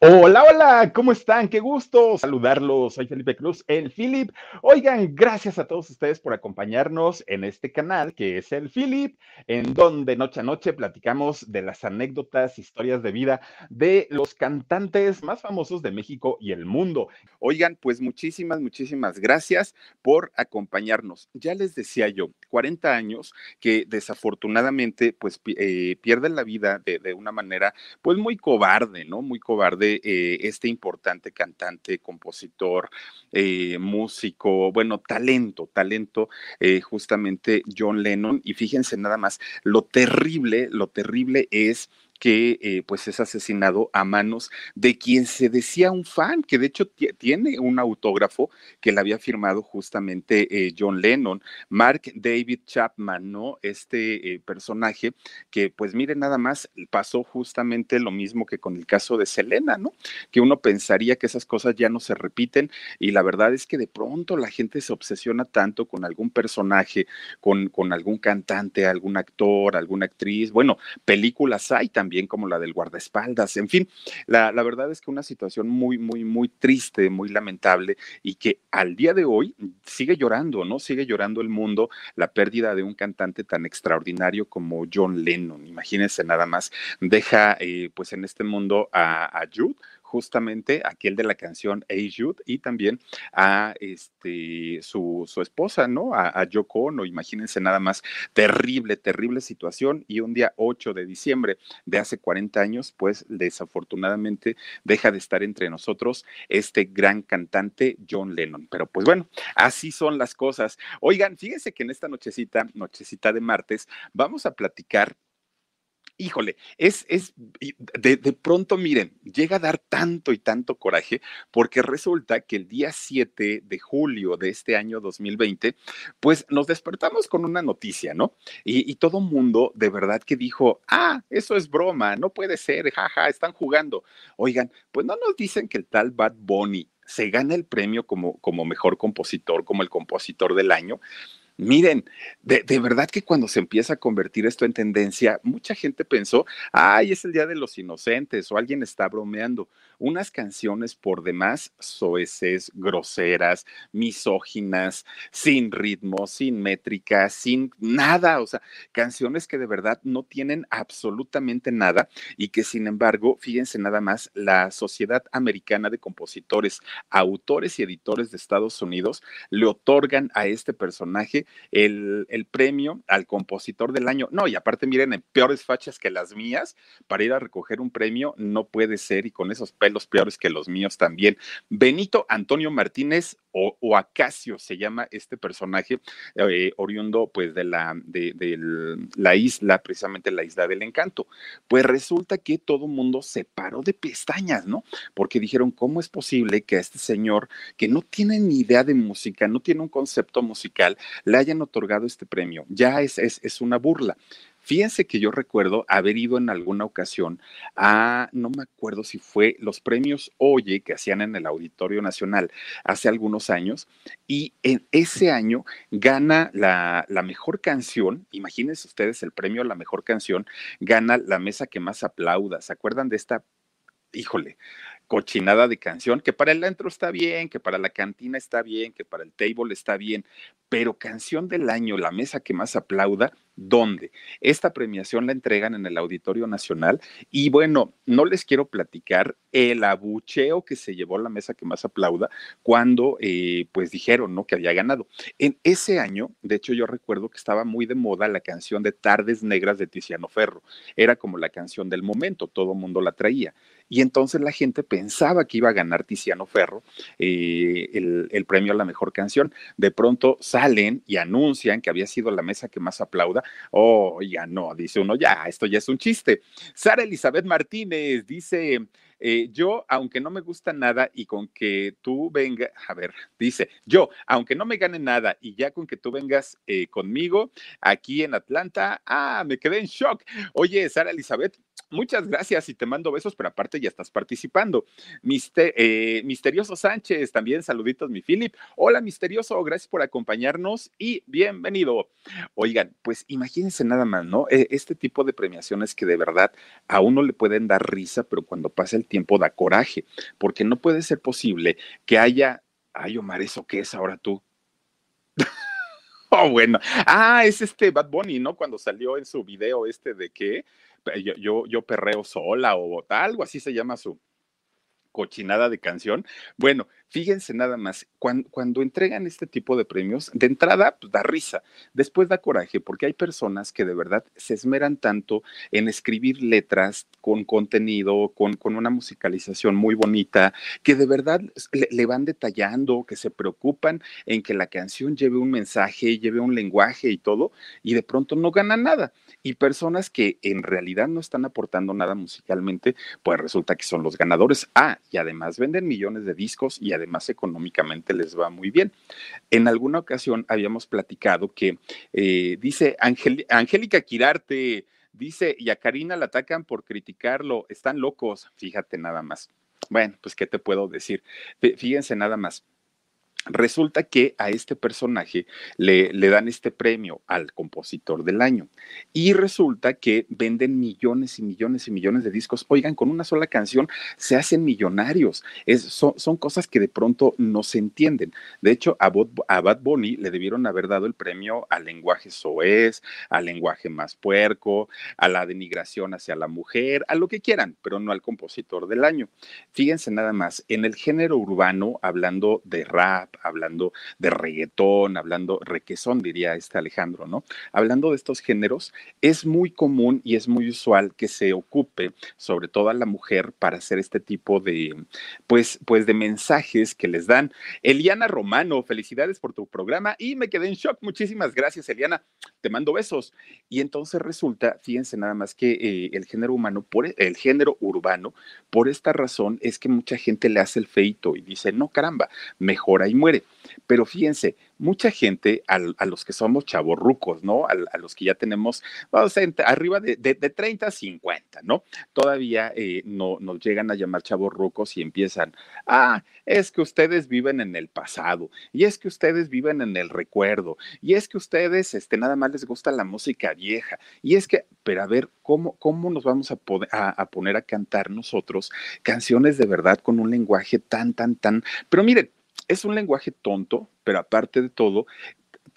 Hola, hola, ¿cómo están? Qué gusto saludarlos. Soy Felipe Cruz, el Philip. Oigan, gracias a todos ustedes por acompañarnos en este canal que es el Philip, en donde noche a noche platicamos de las anécdotas, historias de vida de los cantantes más famosos de México y el mundo. Oigan, pues muchísimas, muchísimas gracias por acompañarnos. Ya les decía yo, 40 años que desafortunadamente pues eh, pierden la vida de, de una manera pues muy cobarde, ¿no? Muy cobarde eh, este importante cantante, compositor, eh, músico, bueno, talento, talento, justamente John Lennon. Y fíjense nada más, lo terrible, lo terrible es que eh, pues es asesinado a manos de quien se decía un fan, que de hecho tiene un autógrafo que le había firmado justamente eh, John Lennon, Mark David Chapman, ¿no? Este eh, personaje que pues mire nada más pasó justamente lo mismo que con el caso de Selena, ¿no? Que uno pensaría que esas cosas ya no se repiten y la verdad es que de pronto la gente se obsesiona tanto con algún personaje, con, con algún cantante, algún actor, alguna actriz, bueno, películas hay también también como la del guardaespaldas, en fin, la, la verdad es que una situación muy, muy, muy triste, muy lamentable y que al día de hoy sigue llorando, ¿no? Sigue llorando el mundo la pérdida de un cantante tan extraordinario como John Lennon. Imagínense nada más, deja eh, pues en este mundo a, a Jude justamente aquel de la canción Hey Jude y también a este, su, su esposa, ¿no? A, a Yoko Ono, imagínense nada más, terrible, terrible situación y un día 8 de diciembre de hace 40 años, pues desafortunadamente deja de estar entre nosotros este gran cantante John Lennon. Pero pues bueno, así son las cosas. Oigan, fíjense que en esta nochecita, nochecita de martes, vamos a platicar híjole, es, es de, de, pronto, miren, llega a dar tanto y tanto coraje porque resulta que el día 7 de julio de este año 2020, pues nos despertamos con una noticia, ¿no? Y, y todo mundo de verdad que dijo, ah, eso es broma, no puede ser, jaja, están jugando. Oigan, pues no nos dicen que el tal Bad Bunny se gana el premio como, como mejor compositor, como el compositor del año. Miren, de, verdad que cuando se empieza a convertir esto en tendencia, mucha gente pensó, ay, es el Día de los Inocentes o alguien está bromeando. Unas canciones por demás soeces, groseras, misóginas, sin ritmo, sin métrica, sin nada, o sea, canciones que de verdad no tienen absolutamente nada y que sin embargo, fíjense nada más, la Sociedad Americana de Compositores, Autores y Editores de Estados Unidos le otorgan a este personaje el, el, premio al compositor del año. No, y aparte, miren, en peores fachas que las mías, para ir a recoger un premio no puede ser, y con esos pelos peores que los míos también. Benito Antonio Martínez o, Acacio se llama este personaje, eh, oriundo pues de la, de, de la isla, precisamente la isla del encanto. Pues resulta que todo mundo se paró de pestañas, ¿no? Porque dijeron, ¿cómo es posible que a este señor que no tiene ni idea de música, no tiene un concepto musical, hayan otorgado este premio? Ya es, es, es una burla. Fíjense que yo recuerdo haber ido en alguna ocasión a, no me acuerdo si fue los premios Oye que hacían en el Auditorio Nacional hace algunos años, y en ese año gana la, la mejor canción, imagínense ustedes el premio a la mejor canción, gana la mesa que más aplauda. ¿Se acuerdan de esta? Híjole, cochinada de canción, que para el antro está bien, que para la cantina está bien, que para el table está bien, pero canción del año, la mesa que más aplauda, ¿Dónde? Esta premiación la entregan en el Auditorio Nacional y bueno, no les quiero platicar el abucheo que se llevó la mesa que más aplauda cuando eh, pues dijeron ¿no? que había ganado. En ese año, de hecho yo recuerdo que estaba muy de moda la canción de Tardes Negras de Tiziano Ferro. Era como la canción del momento, todo el mundo la traía. Y entonces la gente pensaba que iba a ganar Tiziano Ferro eh, el, el, premio a la mejor canción. De pronto salen y anuncian que había sido la mesa que más aplauda. Oh, ya no, dice uno, ya, esto ya es un chiste. Sara Elizabeth Martínez dice, eh, yo, aunque no me gusta nada y con que tú vengas, a ver, dice, yo, aunque no me gane nada y ya con que tú vengas eh, conmigo aquí en Atlanta, ah, me quedé en shock. Oye, Sara Elizabeth, muchas gracias y te mando besos, pero aparte ya estás participando. Mister, eh, Misterioso Sánchez, también saluditos, mi Philip. Hola, Misterioso, gracias por acompañarnos y bienvenido. Oigan, pues imagínense nada más, ¿no? E, este tipo de premiaciones que de verdad a uno le pueden dar risa, pero cuando pasa el tiempo da coraje, porque no puede ser posible que haya, ay Omar, ¿eso qué es ahora tú? oh, bueno, ah, es este Bad Bunny, ¿no? Cuando salió en su video este de que yo, yo, yo perreo sola o algo así se llama su, cochinada de canción. Bueno, fíjense nada más, cuando, entregan este tipo de premios, de entrada pues, da risa, después da coraje, porque hay personas que de verdad se esmeran tanto en escribir letras con contenido, con, con una musicalización muy bonita, que de verdad le, le, van detallando, que se preocupan en que la canción lleve un mensaje, lleve un lenguaje y todo, y de pronto no ganan nada. Y personas que en realidad no están aportando nada musicalmente, pues resulta que son los ganadores. Ah, y además venden millones de discos y además económicamente les va muy bien. En alguna ocasión habíamos platicado que eh, dice Angélica Quirarte, dice, y a Karina la atacan por criticarlo, están locos, fíjate nada más. Bueno, pues, ¿qué te puedo decir? Fíjense nada más. Resulta que a este personaje le, le, dan este premio al compositor del año y resulta que venden millones y millones y millones de discos. Oigan, con una sola canción se hacen millonarios. Es, son, cosas que de pronto no se entienden. De hecho, a, a Bad Bunny le debieron haber dado el premio al lenguaje soez, al lenguaje más puerco, a la denigración hacia la mujer, a lo que quieran, pero no al compositor del año. Fíjense nada más, en el género urbano, hablando de rap, hablando de reggaetón, hablando requesón, diría este Alejandro, ¿no? Hablando de estos géneros, es muy común y es muy usual que se ocupe, sobre todo a la mujer, para hacer este tipo de, pues, pues de mensajes que les dan. Eliana Romano, felicidades por tu programa y me quedé en shock. Muchísimas gracias, Eliana. Te mando besos. Y entonces resulta, fíjense nada más que eh, el género humano, por e, el género urbano, por esta razón es que mucha gente le hace el feito y dice, no caramba, mejora y muere. Pero fíjense, mucha gente, a, los que somos chavorrucos, ¿no? A, los que ya tenemos, vamos a arriba de, de, 30 a 50, ¿no? Todavía eh, no nos llegan a llamar chavorrucos y empiezan, ah, es que ustedes viven en el pasado, y es que ustedes viven en el recuerdo, y es que ustedes, este, nada más les gusta la música vieja, y es que, pero a ver, ¿cómo, cómo nos vamos a, a poner a cantar nosotros canciones de verdad con un lenguaje tan, tan, tan, pero miren, es un lenguaje tonto, pero aparte de todo,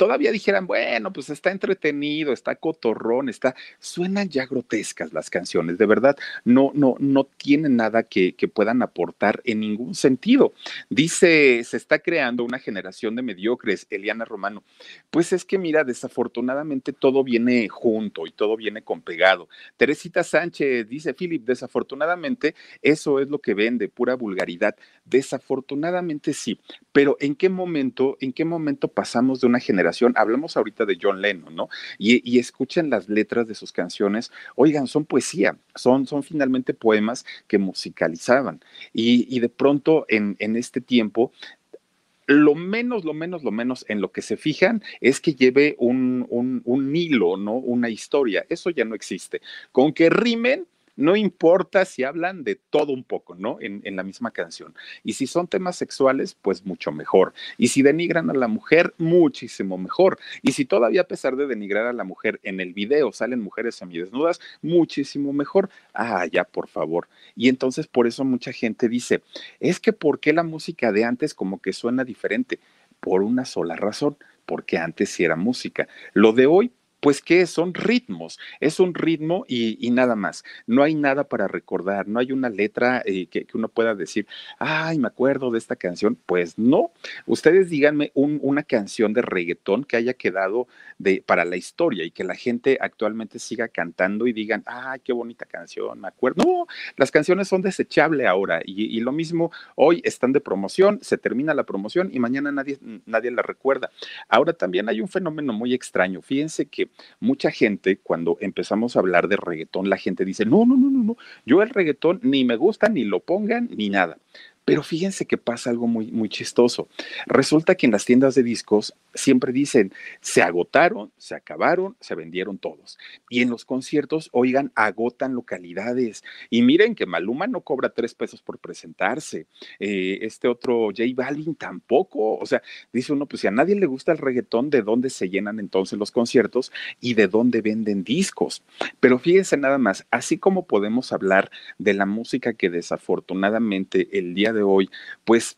todavía dijeran, bueno, pues está entretenido, está cotorrón, está, suenan ya grotescas las canciones, de verdad, no, no, no tienen nada que, puedan aportar en ningún sentido. Dice, se está creando una generación de mediocres, Eliana Romano. Pues es que mira, desafortunadamente todo viene junto y todo viene con pegado. Teresita Sánchez dice, Philip, desafortunadamente eso es lo que vende, pura vulgaridad. Desafortunadamente sí, pero ¿en qué momento, en qué momento pasamos de una generación hablamos ahorita de John Lennon, ¿no? Y, escuchen las letras de sus canciones, oigan, son poesía, son, son finalmente poemas que musicalizaban. Y, y de pronto en, en este tiempo lo menos, lo menos, lo menos en lo que se fijan es que lleve un, un, un, hilo, ¿no? Una historia. Eso ya no existe. Con que rimen, no importa si hablan de todo un poco, ¿no? En, la misma canción. Y si son temas sexuales, pues mucho mejor. Y si denigran a la mujer, muchísimo mejor. Y si todavía a pesar de denigrar a la mujer en el video salen mujeres semidesnudas, muchísimo mejor. Ah, ya, por favor. Y entonces por eso mucha gente dice, es que ¿por qué la música de antes como que suena diferente? Por una sola razón, porque antes sí era música. Lo de hoy pues que son ritmos, es un ritmo y, nada más. No hay nada para recordar, no hay una letra eh, que, uno pueda decir, ay, me acuerdo de esta canción. Pues no. Ustedes díganme una canción de reggaetón que haya quedado para la historia y que la gente actualmente siga cantando y digan, ay, qué bonita canción, me acuerdo. No, las canciones son desechables ahora y, y lo mismo, hoy están de promoción, se termina la promoción y mañana nadie, nadie la recuerda. Ahora también hay un fenómeno muy extraño. Fíjense que mucha gente, cuando empezamos a hablar de reggaetón, la gente dice, no, no, no, no, no, yo el reggaetón ni me gusta, ni lo pongan, ni nada. Pero fíjense que pasa algo muy, muy chistoso. Resulta que en las tiendas de discos siempre dicen, se agotaron, se acabaron, se vendieron todos. Y en los conciertos, oigan, agotan localidades. Y miren que Maluma no cobra tres pesos por presentarse. Eh, este otro J Balvin tampoco. O sea, dice uno, pues si a nadie le gusta el reggaetón, ¿de dónde se llenan entonces los conciertos y de dónde venden discos? Pero fíjense nada más, así como podemos hablar de la música que desafortunadamente el día de hoy, pues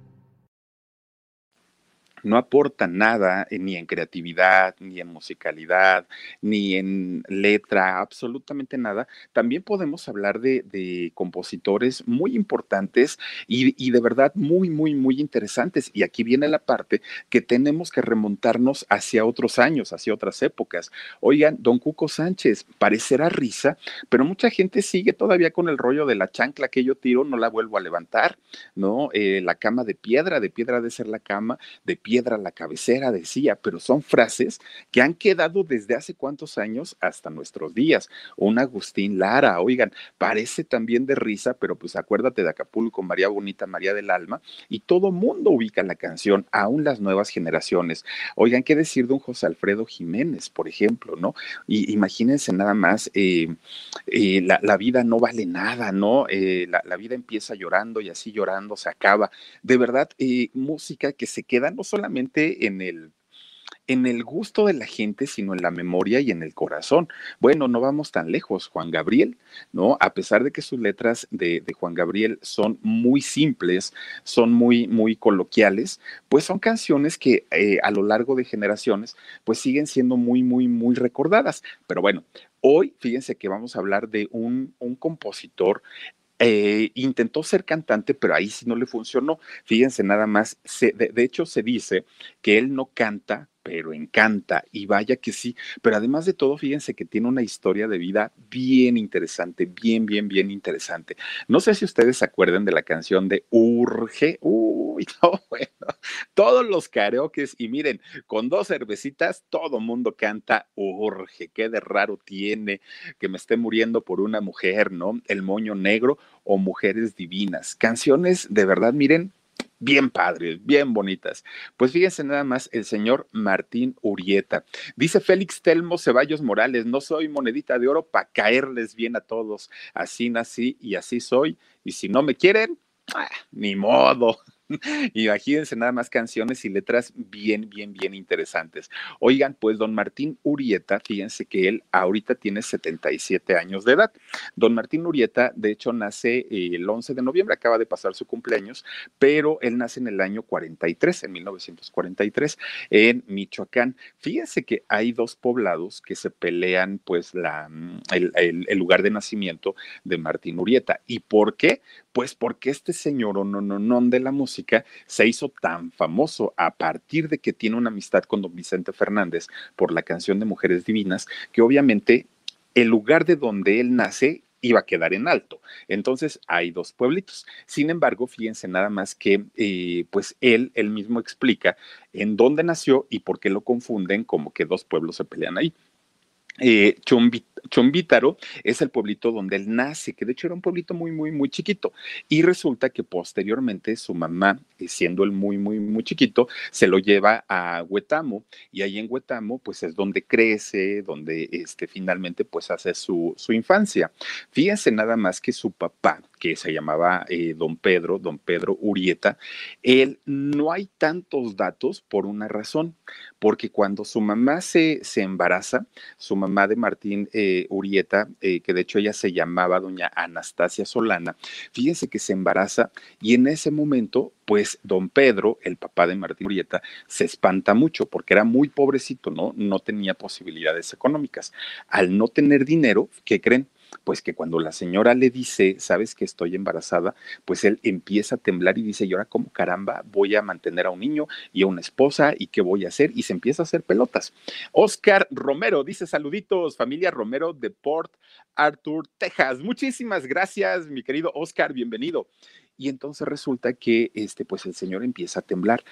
no aporta nada eh, ni en creatividad, ni en musicalidad, ni en letra, absolutamente nada. También podemos hablar de, compositores muy importantes y, de verdad muy, muy, muy interesantes. Y aquí viene la parte que tenemos que remontarnos hacia otros años, hacia otras épocas. Oigan, don Cuco Sánchez, parecerá risa, pero mucha gente sigue todavía con el rollo de la chancla que yo tiro, no la vuelvo a levantar, ¿no? Eh, la cama de piedra, de piedra de ser la cama, de piedra piedra la cabecera, decía, pero son frases que han quedado desde hace cuántos años hasta nuestros días. Un Agustín Lara, oigan, parece también de risa, pero pues acuérdate de Acapulco, María Bonita, María del Alma, y todo mundo ubica la canción, aún las nuevas generaciones. Oigan, ¿qué decir de un José Alfredo Jiménez, por ejemplo, no? Y imagínense nada más, eh, eh, la, vida no vale nada, ¿no? Eh, la, la, vida empieza llorando y así llorando se acaba. De verdad, música que se queda no solo en el en el gusto de la gente, sino en la memoria y en el corazón. Bueno, no vamos tan lejos. Juan Gabriel, ¿no? A pesar de que sus letras de, Juan Gabriel son muy simples, son muy, muy coloquiales, pues son canciones que eh, a lo largo de generaciones, pues siguen siendo muy, muy, muy recordadas. Pero bueno, hoy fíjense que vamos a hablar de un, un compositor eh, intentó ser cantante, pero ahí sí no le funcionó. Fíjense nada más, de, hecho se dice que él no canta, pero encanta, y vaya que sí, pero además de todo, fíjense que tiene una historia de vida bien interesante, bien, bien, bien interesante. No sé si ustedes se acuerdan de la canción de Urge, uy, no, bueno, todos los karaokes, y miren, con dos cervecitas, todo mundo canta Urge, qué de raro tiene que me esté muriendo por una mujer, ¿no? El moño negro o Mujeres Divinas, canciones de verdad, miren, bien padres, bien bonitas. Pues fíjense nada más el señor Martín Urieta. Dice Félix Telmo Ceballos Morales, no soy monedita de oro para caerles bien a todos. Así nací y así soy. Y si no me quieren, ah, ni modo. Imagínense nada más canciones y letras bien, bien, bien interesantes. Oigan, pues don Martín Urieta, fíjense que él ahorita tiene 77 años de edad. Don Martín Urieta, de hecho, nace el 11 de noviembre, acaba de pasar su cumpleaños, pero él nace en el año 43, en 1943, en Michoacán. Fíjense que hay dos poblados que se pelean, pues, la, mm, el, el lugar de nacimiento de Martín Urieta. ¿Y por qué? Pues porque este señor, o no, no, no, de la música, se hizo tan famoso a partir de que tiene una amistad con don Vicente Fernández por la canción de Mujeres Divinas, que obviamente el lugar de donde él nace iba a quedar en alto. Entonces hay dos pueblitos. Sin embargo, fíjense nada más que, eh, pues él, él mismo explica en dónde nació y por qué lo confunden como que dos pueblos se pelean ahí. Eh, Chombítaro es el pueblito donde él nace, que de hecho era un pueblito muy, muy, muy chiquito. Y resulta que posteriormente su mamá, eh, siendo él muy, muy, muy chiquito, se lo lleva a Huetamo. Y ahí en Huetamo, pues es donde crece, donde este, finalmente, pues hace su, su infancia. Fíjense nada más que su papá, que se llamaba eh, don Pedro, don Pedro Urieta, él no hay tantos datos por una razón, porque cuando su mamá se, se embaraza, su mamá de Martín eh, Urieta, eh, que de hecho ella se llamaba doña Anastasia Solana, fíjense que se embaraza y en ese momento, pues don Pedro, el papá de Martín Urieta, se espanta mucho porque era muy pobrecito, ¿no? No tenía posibilidades económicas. Al no tener dinero, ¿qué creen? Pues que cuando la señora le dice, sabes que estoy embarazada, pues él empieza a temblar y dice, ¿y ahora cómo caramba voy a mantener a un niño y a una esposa y qué voy a hacer? Y se empieza a hacer pelotas. Oscar Romero dice, saluditos, familia Romero de Port Arthur, Texas. Muchísimas gracias, mi querido Oscar, bienvenido. Y entonces resulta que este, pues el señor empieza a temblar.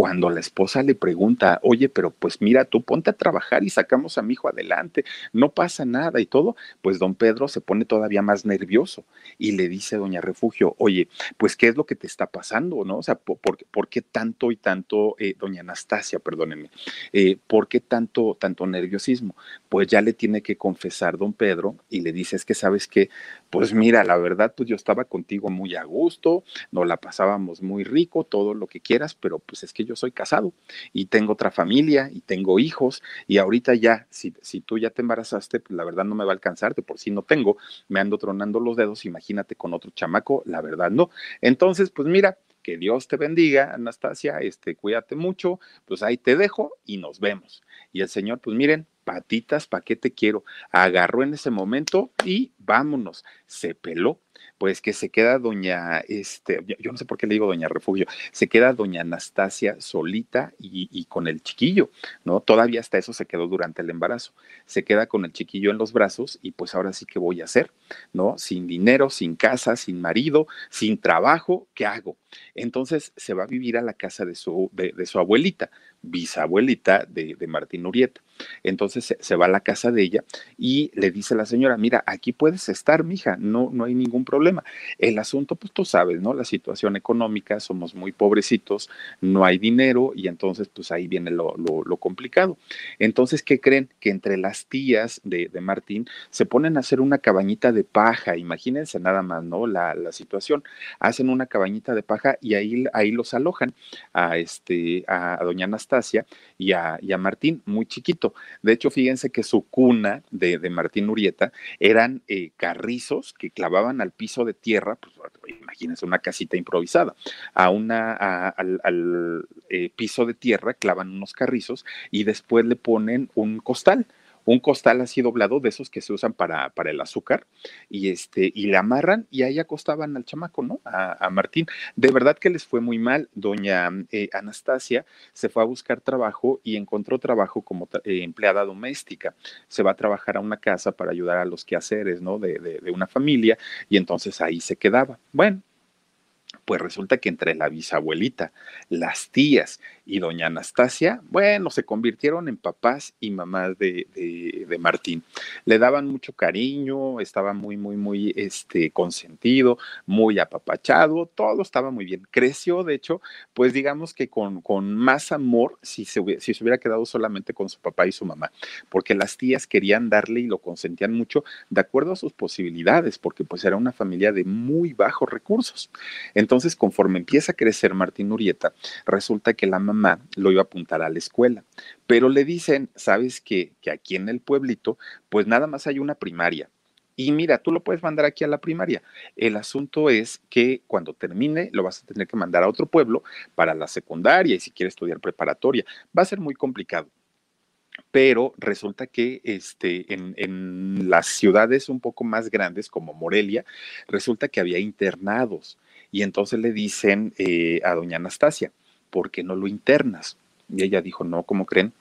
Cuando la esposa le pregunta, oye, pero pues mira, tú ponte a trabajar y sacamos a mi hijo adelante, no pasa nada y todo, pues don Pedro se pone todavía más nervioso y le dice a doña Refugio, oye, pues qué es lo que te está pasando, ¿no? O sea, ¿por, por, qué tanto y tanto, eh, doña Anastasia, perdónenme, eh, ¿por qué tanto, tanto nerviosismo? Pues ya le tiene que confesar don Pedro y le dice, es que sabes que, pues mira, la verdad, pues yo estaba contigo muy a gusto, nos la pasábamos muy rico, todo lo que quieras, pero pues es que yo soy casado y tengo otra familia y tengo hijos y ahorita ya, si, si tú ya te embarazaste, pues la verdad no me va a alcanzar, de por si no tengo, me ando tronando los dedos, imagínate con otro chamaco, la verdad no. Entonces, pues mira, que Dios te bendiga, Anastasia, este, cuídate mucho, pues ahí te dejo y nos vemos. Y el Señor, pues miren, patitas, ¿para qué te quiero? Agarró en ese momento y vámonos, se peló pues que se queda doña, este, yo no sé por qué le digo doña Refugio, se queda doña Anastasia solita y, con el chiquillo, ¿no? Todavía hasta eso se quedó durante el embarazo. Se queda con el chiquillo en los brazos y pues ahora sí que voy a hacer, ¿no? Sin dinero, sin casa, sin marido, sin trabajo, ¿qué hago? Entonces se va a vivir a la casa de su, de, su abuelita, bisabuelita de, de Martín Urieta. Entonces se, va a la casa de ella y le dice a la señora, mira, aquí puedes estar, mija, no, no hay ningún problema. El asunto, pues tú sabes, ¿no? La situación económica, somos muy pobrecitos, no hay dinero y entonces pues ahí viene lo, complicado. Entonces, ¿qué creen? Que entre las tías de, de, Martín se ponen a hacer una cabañita de paja, imagínense nada más, ¿no? La, la situación. Hacen una cabañita de paja y ahí, ahí los alojan a, este, a, doña Anastasia y a, y a Martín, muy chiquito. De hecho, fíjense que su cuna de, Martín Urieta eran eh, carrizos que clavaban al piso de tierra, pues imagínense una casita improvisada, a una, al, eh, piso de tierra clavan unos carrizos y después le ponen un costal un costal así doblado de esos que se usan para, para el azúcar y este y le amarran y ahí acostaban al chamaco, ¿no? A, Martín. De verdad que les fue muy mal. Doña eh, Anastasia se fue a buscar trabajo y encontró trabajo como eh, empleada doméstica. Se va a trabajar a una casa para ayudar a los quehaceres, ¿no? De, de una familia y entonces ahí se quedaba. Bueno, pues resulta que entre la bisabuelita, las tías y doña Anastasia, bueno, se convirtieron en papás y mamás de, de, Martín. Le daban mucho cariño, estaba muy, muy, muy este, consentido, muy apapachado, todo estaba muy bien. Creció, de hecho, pues digamos que con, con más amor si se, hubiera, si se hubiera quedado solamente con su papá y su mamá, porque las tías querían darle y lo consentían mucho de acuerdo a sus posibilidades, porque pues era una familia de muy bajos recursos. Entonces, conforme empieza a crecer Martín Urieta, resulta que la mamá lo iba a apuntar a la escuela, pero le dicen, sabes que, aquí en el pueblito, pues nada más hay una primaria. Y mira, tú lo puedes mandar aquí a la primaria. El asunto es que cuando termine lo vas a tener que mandar a otro pueblo para la secundaria y si quiere estudiar preparatoria. Va a ser muy complicado pero resulta que este, en, en, las ciudades un poco más grandes como Morelia, resulta que había internados. Y entonces le dicen eh, a doña Anastasia, ¿por qué no lo internas? Y ella dijo, no, ¿cómo creen?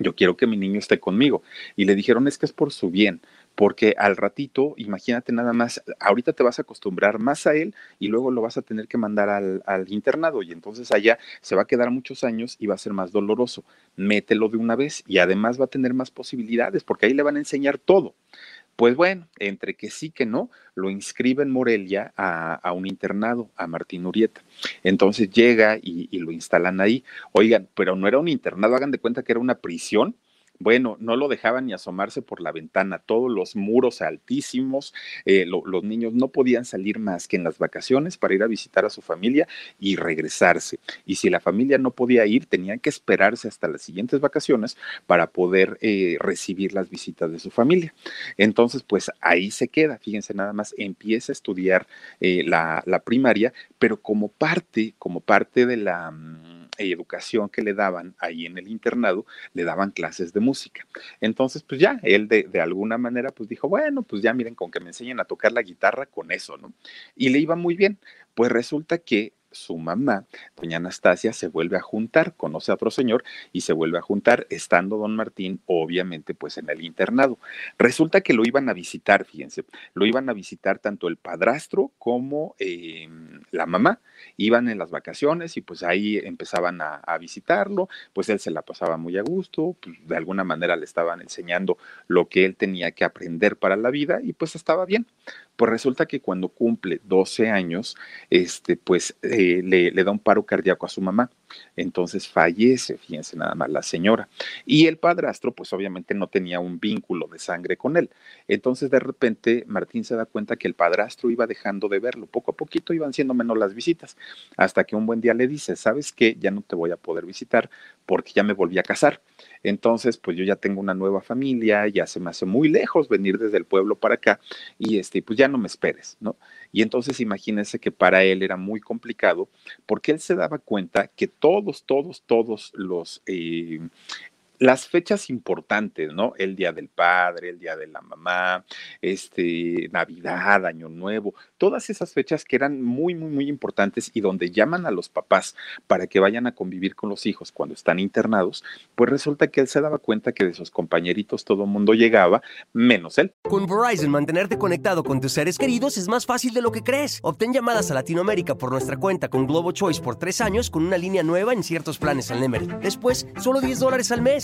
Yo quiero que mi niño esté conmigo. Y le dijeron, es que es por su bien, porque al ratito, imagínate nada más, ahorita te vas a acostumbrar más a él y luego lo vas a tener que mandar al, al internado y entonces allá se va a quedar muchos años y va a ser más doloroso. Mételo de una vez y además va a tener más posibilidades porque ahí le van a enseñar todo. Pues bueno, entre que sí que no, lo inscribe en Morelia a, un internado, a Martín Urieta. Entonces llega y, y, lo instalan ahí. Oigan, pero no era un internado, hagan de cuenta que era una prisión bueno, no lo dejaban ni asomarse por la ventana, todos los muros altísimos, eh, los niños no podían salir más que en las vacaciones para ir a visitar a su familia y regresarse. Y si la familia no podía ir, tenían que esperarse hasta las siguientes vacaciones para poder eh, recibir las visitas de su familia. Entonces, pues ahí se queda, fíjense nada más, empieza a estudiar eh, la, la primaria, pero como parte, como parte de la mm, educación que le daban ahí en el internado, le daban clases de música. Entonces, pues ya, él de, de, alguna manera, pues dijo, bueno, pues ya miren, con que me enseñen a tocar la guitarra, con eso, ¿no? Y le iba muy bien. Pues resulta que su mamá, doña Anastasia, se vuelve a juntar, conoce a otro señor y se vuelve a juntar, estando don Martín, obviamente, pues en el internado. Resulta que lo iban a visitar, fíjense, lo iban a visitar tanto el padrastro como eh, la mamá. Iban en las vacaciones y pues ahí empezaban a, visitarlo, pues él se la pasaba muy a gusto, pues de alguna manera le estaban enseñando lo que él tenía que aprender para la vida y pues estaba bien. Pues resulta que cuando cumple 12 años, este, pues eh, le, le, da un paro cardíaco a su mamá. Entonces fallece, fíjense nada más, la señora. Y el padrastro, pues obviamente no tenía un vínculo de sangre con él. Entonces de repente Martín se da cuenta que el padrastro iba dejando de verlo. Poco a poquito iban siendo menos las visitas. Hasta que un buen día le dice, ¿sabes qué? Ya no te voy a poder visitar porque ya me volví a casar. Entonces, pues yo ya tengo una nueva familia, ya se me hace muy lejos venir desde el pueblo para acá y este, pues ya no me esperes, ¿no? Y entonces imagínense que para él era muy complicado porque él se daba cuenta que todos, todos, todos los eh, las fechas importantes, ¿no? El Día del Padre, el Día de la Mamá, este, Navidad, Año Nuevo, todas esas fechas que eran muy, muy, muy importantes y donde llaman a los papás para que vayan a convivir con los hijos cuando están internados, pues resulta que él se daba cuenta que de sus compañeritos todo mundo llegaba, menos él. Con Verizon, mantenerte conectado con tus seres queridos es más fácil de lo que crees. Obtén llamadas a Latinoamérica por nuestra cuenta con Globo Choice por tres años con una línea nueva en ciertos planes al Nemery. Después, solo 10 dólares al mes.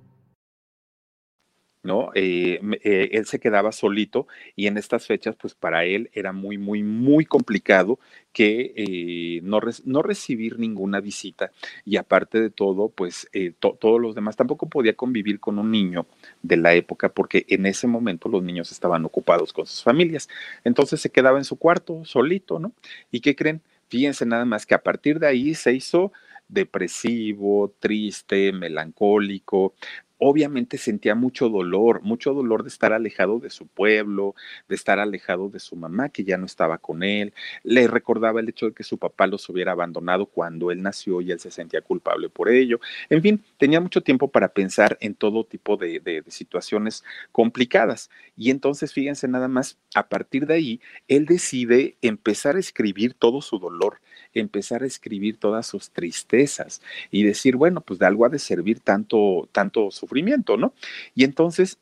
¿No? Eh, eh, él se quedaba solito y en estas fechas, pues para él era muy, muy, muy complicado que eh, no, no, recibir ninguna visita y aparte de todo, pues todos los demás tampoco podía convivir con un niño de la época porque en ese momento los niños estaban ocupados con sus familias. Entonces se quedaba en su cuarto solito, ¿no? ¿Y qué creen? Fíjense nada más que a partir de ahí se hizo depresivo, triste, melancólico, obviamente sentía mucho dolor, mucho dolor de estar alejado de su pueblo, de estar alejado de su mamá que ya no estaba con él. Le recordaba el hecho de que su papá los hubiera abandonado cuando él nació y él se sentía culpable por ello. En fin, tenía mucho tiempo para pensar en todo tipo de, de, situaciones complicadas. Y entonces, fíjense nada más, a partir de ahí, él decide empezar a escribir todo su dolor, empezar a escribir todas sus tristezas y decir, bueno, pues de algo ha de servir tanto, tanto su sufrimiento, ¿no? Y entonces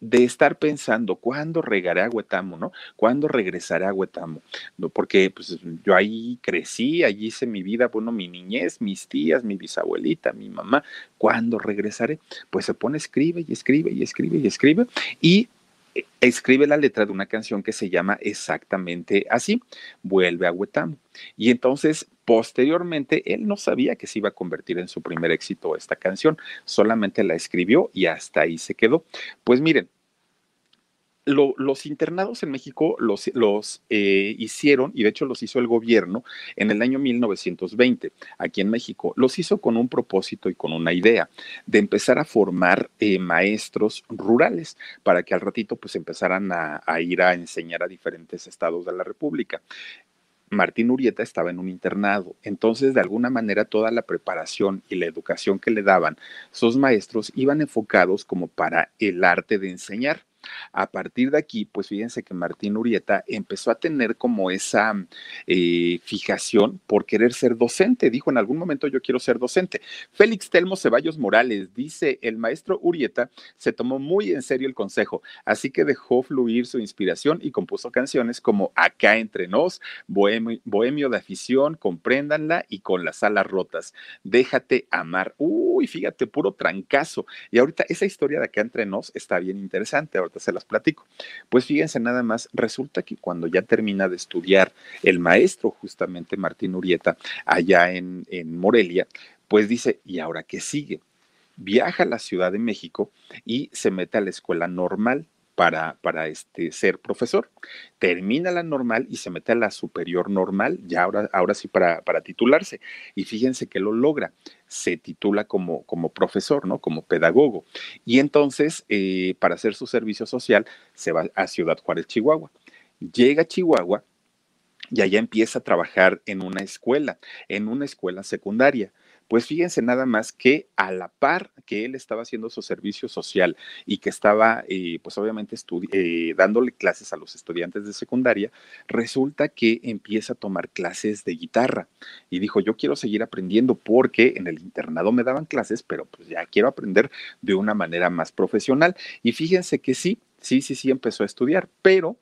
de estar pensando cuándo regaré a Huetamo, ¿no? ¿Cuándo regresaré a Huetamo? ¿No? Porque pues, yo ahí crecí, allí hice mi vida, bueno, mi niñez, mis tías, mi bisabuelita, mi mamá, ¿cuándo regresaré? Pues se pone, escribe y escribe y escribe y escribe y eh, escribe la letra de una canción que se llama exactamente así, Vuelve a Huetamo. Y entonces Posteriormente, él no sabía que se iba a convertir en su primer éxito esta canción, solamente la escribió y hasta ahí se quedó. Pues miren, lo, los internados en México los, los eh, hicieron, y de hecho los hizo el gobierno en el año 1920, aquí en México. Los hizo con un propósito y con una idea de empezar a formar eh, maestros rurales para que al ratito pues empezaran a ir a enseñar a diferentes estados de la República Martín Urieta estaba en un internado, entonces de alguna manera toda la preparación y la educación que le daban sus maestros iban enfocados como para el arte de enseñar. A partir de aquí, pues fíjense que Martín Urieta empezó a tener como esa eh, fijación por querer ser docente. Dijo, en algún momento yo quiero ser docente. Félix Telmo Ceballos Morales dice, el maestro Urieta se tomó muy en serio el consejo, así que dejó fluir su inspiración y compuso canciones como Acá entre nos, Bohemio, de afición, compréndanla y con las alas rotas. Déjate amar. Uy, fíjate, puro trancazo. Y ahorita esa historia de Acá entre nos está bien interesante se las platico. Pues fíjense nada más, resulta que cuando ya termina de estudiar el maestro, justamente Martín Urieta, allá en, en Morelia, pues dice, ¿y ahora qué sigue? Viaja a la Ciudad de México y se mete a la escuela normal para, para este, ser profesor. Termina la normal y se mete a la superior normal, ya ahora, ahora sí para, para titularse. Y fíjense que lo logra. Se titula como, como profesor, ¿no? Como pedagogo. Y entonces, eh, para hacer su servicio social, se va a Ciudad Juárez, Chihuahua. Llega a Chihuahua y allá empieza a trabajar en una escuela, en una escuela secundaria. Pues fíjense nada más que a la par que él estaba haciendo su servicio social y que estaba, eh, pues obviamente, eh, dándole clases a los estudiantes de secundaria, resulta que empieza a tomar clases de guitarra. Y dijo, yo quiero seguir aprendiendo porque en el internado me daban clases, pero pues ya quiero aprender de una manera más profesional. Y fíjense que sí, sí, sí, sí empezó a estudiar, pero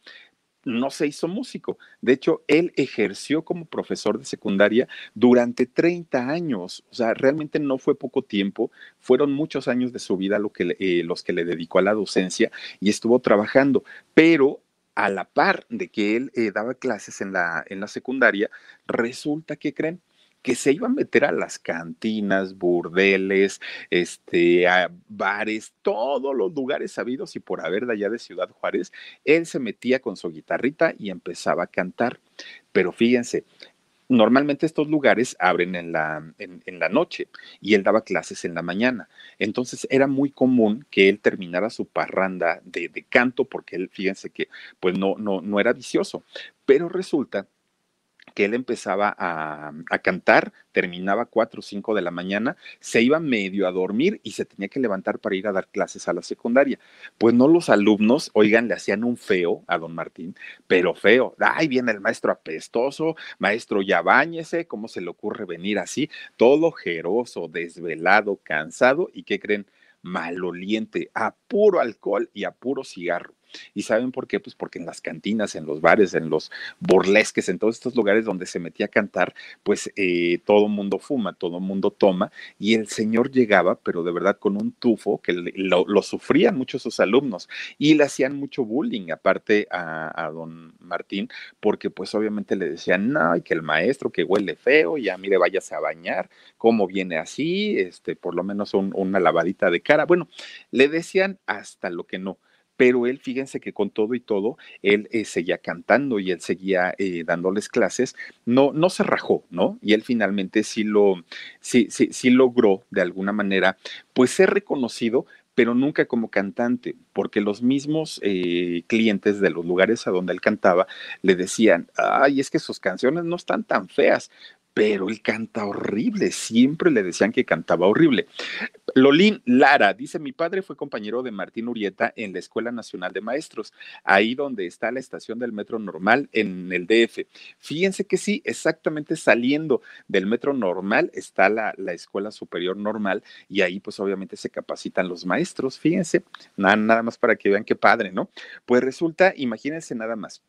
no se hizo músico. De hecho, él ejerció como profesor de secundaria durante 30 años. O sea, realmente no fue poco tiempo, fueron muchos años de su vida lo que, eh, los que le dedicó a la docencia y estuvo trabajando. Pero a la par de que él eh, daba clases en la, en la secundaria, resulta que creen que se iba a meter a las cantinas, burdeles, este, a bares, todos los lugares sabidos y por haber de allá de Ciudad Juárez, él se metía con su guitarrita y empezaba a cantar. Pero fíjense, Normalmente estos lugares abren en la, en, la, noche y él daba clases en la mañana. Entonces era muy común que él terminara su parranda de, de canto porque él, fíjense que pues no, no, no era vicioso. Pero resulta que él empezaba a, cantar, terminaba 4 o 5 de la mañana, se iba medio a dormir y se tenía que levantar para ir a dar clases a la secundaria. Pues no los alumnos, oigan, le hacían un feo a don Martín, pero feo. Ay, viene el maestro apestoso, maestro ya bañese, ¿cómo se le ocurre venir así? Todo jeroso, desvelado, cansado y ¿qué creen? maloliente, a puro alcohol y a puro cigarro. ¿Y saben por qué? Pues porque en las cantinas, en los bares, en los burlesques, en todos estos lugares donde se metía a cantar, pues eh, todo mundo fuma, todo mundo toma, y el señor llegaba, pero de verdad con un tufo que lo, sufrían muchos sus alumnos y le hacían mucho bullying, aparte a, don Martín, porque pues obviamente le decían, no, y que el maestro que huele feo, ya mire, váyase a bañar, cómo viene así, este, por lo menos una lavadita de cara. Bueno, le decían hasta lo que no pero él, fíjense que con todo y todo, él eh, seguía cantando y él seguía eh, dándoles clases, no, no se rajó, ¿no? Y él finalmente sí lo, sí, sí, sí logró de alguna manera, pues ser reconocido, pero nunca como cantante, porque los mismos eh, clientes de los lugares a donde él cantaba le decían, ay, es que sus canciones no están tan feas, pero él canta horrible, siempre le decían que cantaba horrible. Lolín Lara dice, mi padre fue compañero de Martín Urieta en la Escuela Nacional de Maestros, ahí donde está la estación del metro normal en el DF. Fíjense que sí, exactamente saliendo del metro normal está la, la Escuela Superior Normal y ahí pues obviamente se capacitan los maestros, fíjense, nada, nada más para que vean qué padre, ¿no? Pues resulta, imagínense nada más,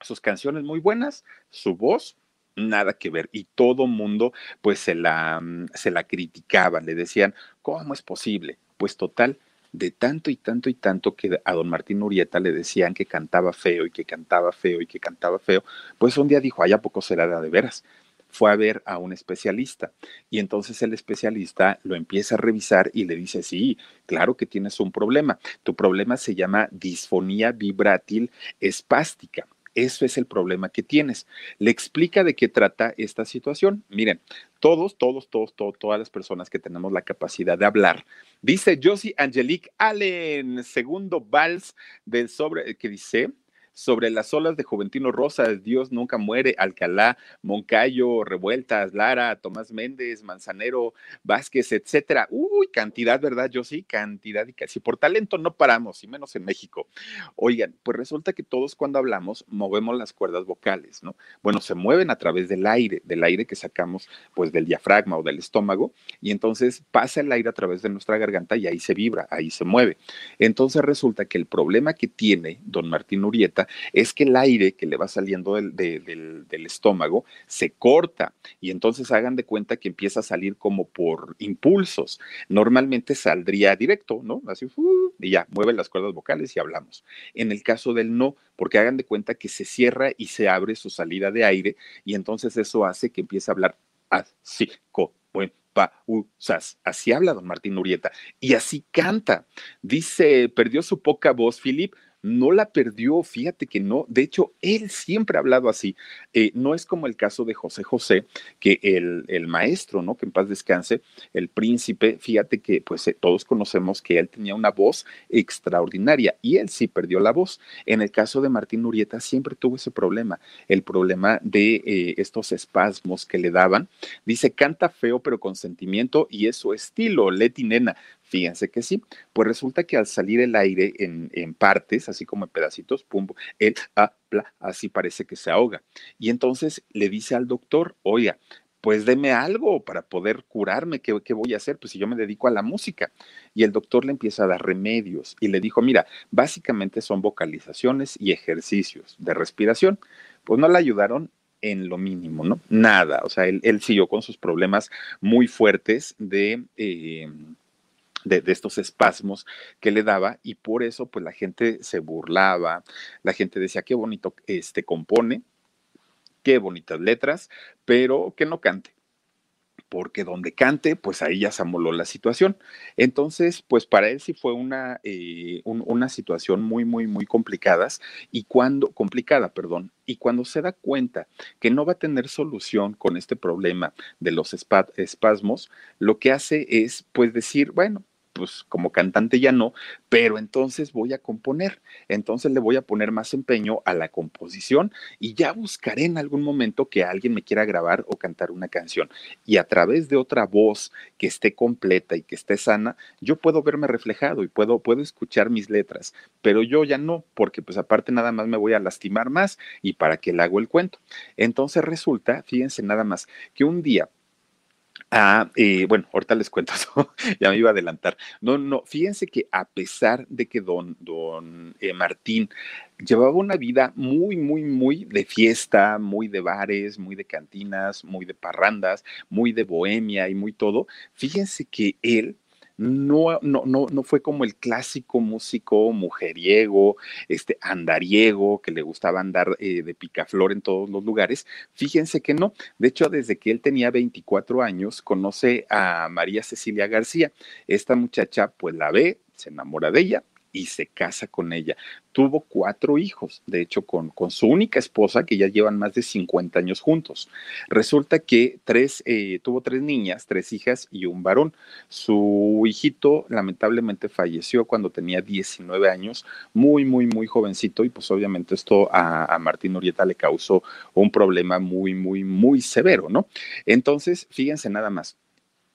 sus canciones muy buenas, su voz nada que ver y todo mundo pues se la, mm, se la criticaba, le decían, ¿cómo es posible? Pues total, de tanto y tanto y tanto que a don Martín Urieta le decían que cantaba feo y que cantaba feo y que cantaba feo, pues un día dijo, ay, ¿a poco será de veras? Fue a ver a un especialista y entonces el especialista lo empieza a revisar y le dice, sí, claro que tienes un problema. Tu problema se llama disfonía vibrátil espástica. Eso es el problema que tienes. Le explica de qué trata esta situación. Miren, todos, todos, todos, todas las personas que tenemos la capacidad de hablar. Dice Josie Angelique Allen, segundo vals del sobre, que dice, sobre las olas de Juventino Rosas, Dios nunca muere, Alcalá, Moncayo, Revueltas, Lara, Tomás Méndez, Manzanero, Vázquez, etcétera. Uy, cantidad, ¿verdad? Yo sí, cantidad y casi por talento no paramos, y menos en México. Oigan, pues resulta que todos cuando hablamos movemos las cuerdas vocales, ¿no? Bueno, se mueven a través del aire, del aire que sacamos pues del diafragma o del estómago, y entonces pasa el aire a través de nuestra garganta y ahí se vibra, ahí se mueve. Entonces resulta que el problema que tiene don Martín Urieta es que el aire que le va saliendo del, estómago se corta y entonces hagan de cuenta que empieza a salir como por impulsos. Normalmente saldría directo, ¿no? Así, y ya, mueve las cuerdas vocales y hablamos. En el caso del no, porque hagan de cuenta que se cierra y se abre su salida de aire y entonces eso hace que empiece a hablar así, co, buen, pa, sas. Así habla don Martín Urieta y así canta. Dice, perdió su poca voz, Philip, no la perdió, fíjate que no, de hecho, él siempre ha hablado así, eh, no es como el caso de José José, que el, el, maestro, ¿no? Que en paz descanse, el príncipe, fíjate que pues eh, todos conocemos que él tenía una voz extraordinaria y él sí perdió la voz. En el caso de Martín Urieta siempre tuvo ese problema, el problema de eh, estos espasmos que le daban. Dice, canta feo pero con sentimiento y es su estilo, Leti Nena. Fíjense que sí. Pues resulta que al salir el aire en, en partes, así como en pedacitos, pum, él, ah, así parece que se ahoga. Y entonces le dice al doctor, oiga, pues deme algo para poder curarme, ¿Qué, ¿qué, voy a hacer? Pues si yo me dedico a la música. Y el doctor le empieza a dar remedios y le dijo, mira, básicamente son vocalizaciones y ejercicios de respiración. Pues no le ayudaron en lo mínimo, ¿no? Nada, o sea, él, siguió con sus problemas muy fuertes de... Eh, de, estos espasmos que le daba y por eso pues la gente se burlaba, la gente decía qué bonito este compone, qué bonitas letras, pero que no cante porque donde cante, pues ahí ya se amoló la situación. Entonces, pues para él sí fue una, eh, una situación muy, muy, muy complicada y cuando, complicada, perdón, y cuando se da cuenta que no va a tener solución con este problema de los espasmos, lo que hace es, pues decir, bueno, pues como cantante ya no, pero entonces voy a componer, entonces le voy a poner más empeño a la composición y ya buscaré en algún momento que alguien me quiera grabar o cantar una canción y a través de otra voz que esté completa y que esté sana, yo puedo verme reflejado y puedo, puedo escuchar mis letras, pero yo ya no, porque pues aparte nada más me voy a lastimar más y para qué le hago el cuento. Entonces resulta, fíjense nada más, que un día Ah, eh, bueno, ahorita les cuento ya me iba a adelantar. No, no, fíjense que a pesar de que don, don eh, Martín llevaba una vida muy, muy, muy de fiesta, muy de bares, muy de cantinas, muy de parrandas, muy de bohemia y muy todo, fíjense que él no, no, no, no fue como el clásico músico mujeriego, este andariego, que le gustaba andar eh, de picaflor en todos los lugares. Fíjense que no. De hecho, desde que él tenía 24 años, conoce a María Cecilia García. Esta muchacha, pues la ve, se enamora de ella, y se casa con ella. Tuvo cuatro hijos, de hecho, con, con su única esposa, que ya llevan más de 50 años juntos. Resulta que tres, eh, tuvo tres niñas, tres hijas y un varón. Su hijito lamentablemente falleció cuando tenía 19 años, muy, muy, muy jovencito, y pues obviamente esto a, a Martín Urieta le causó un problema muy, muy, muy severo, ¿no? Entonces, fíjense nada más,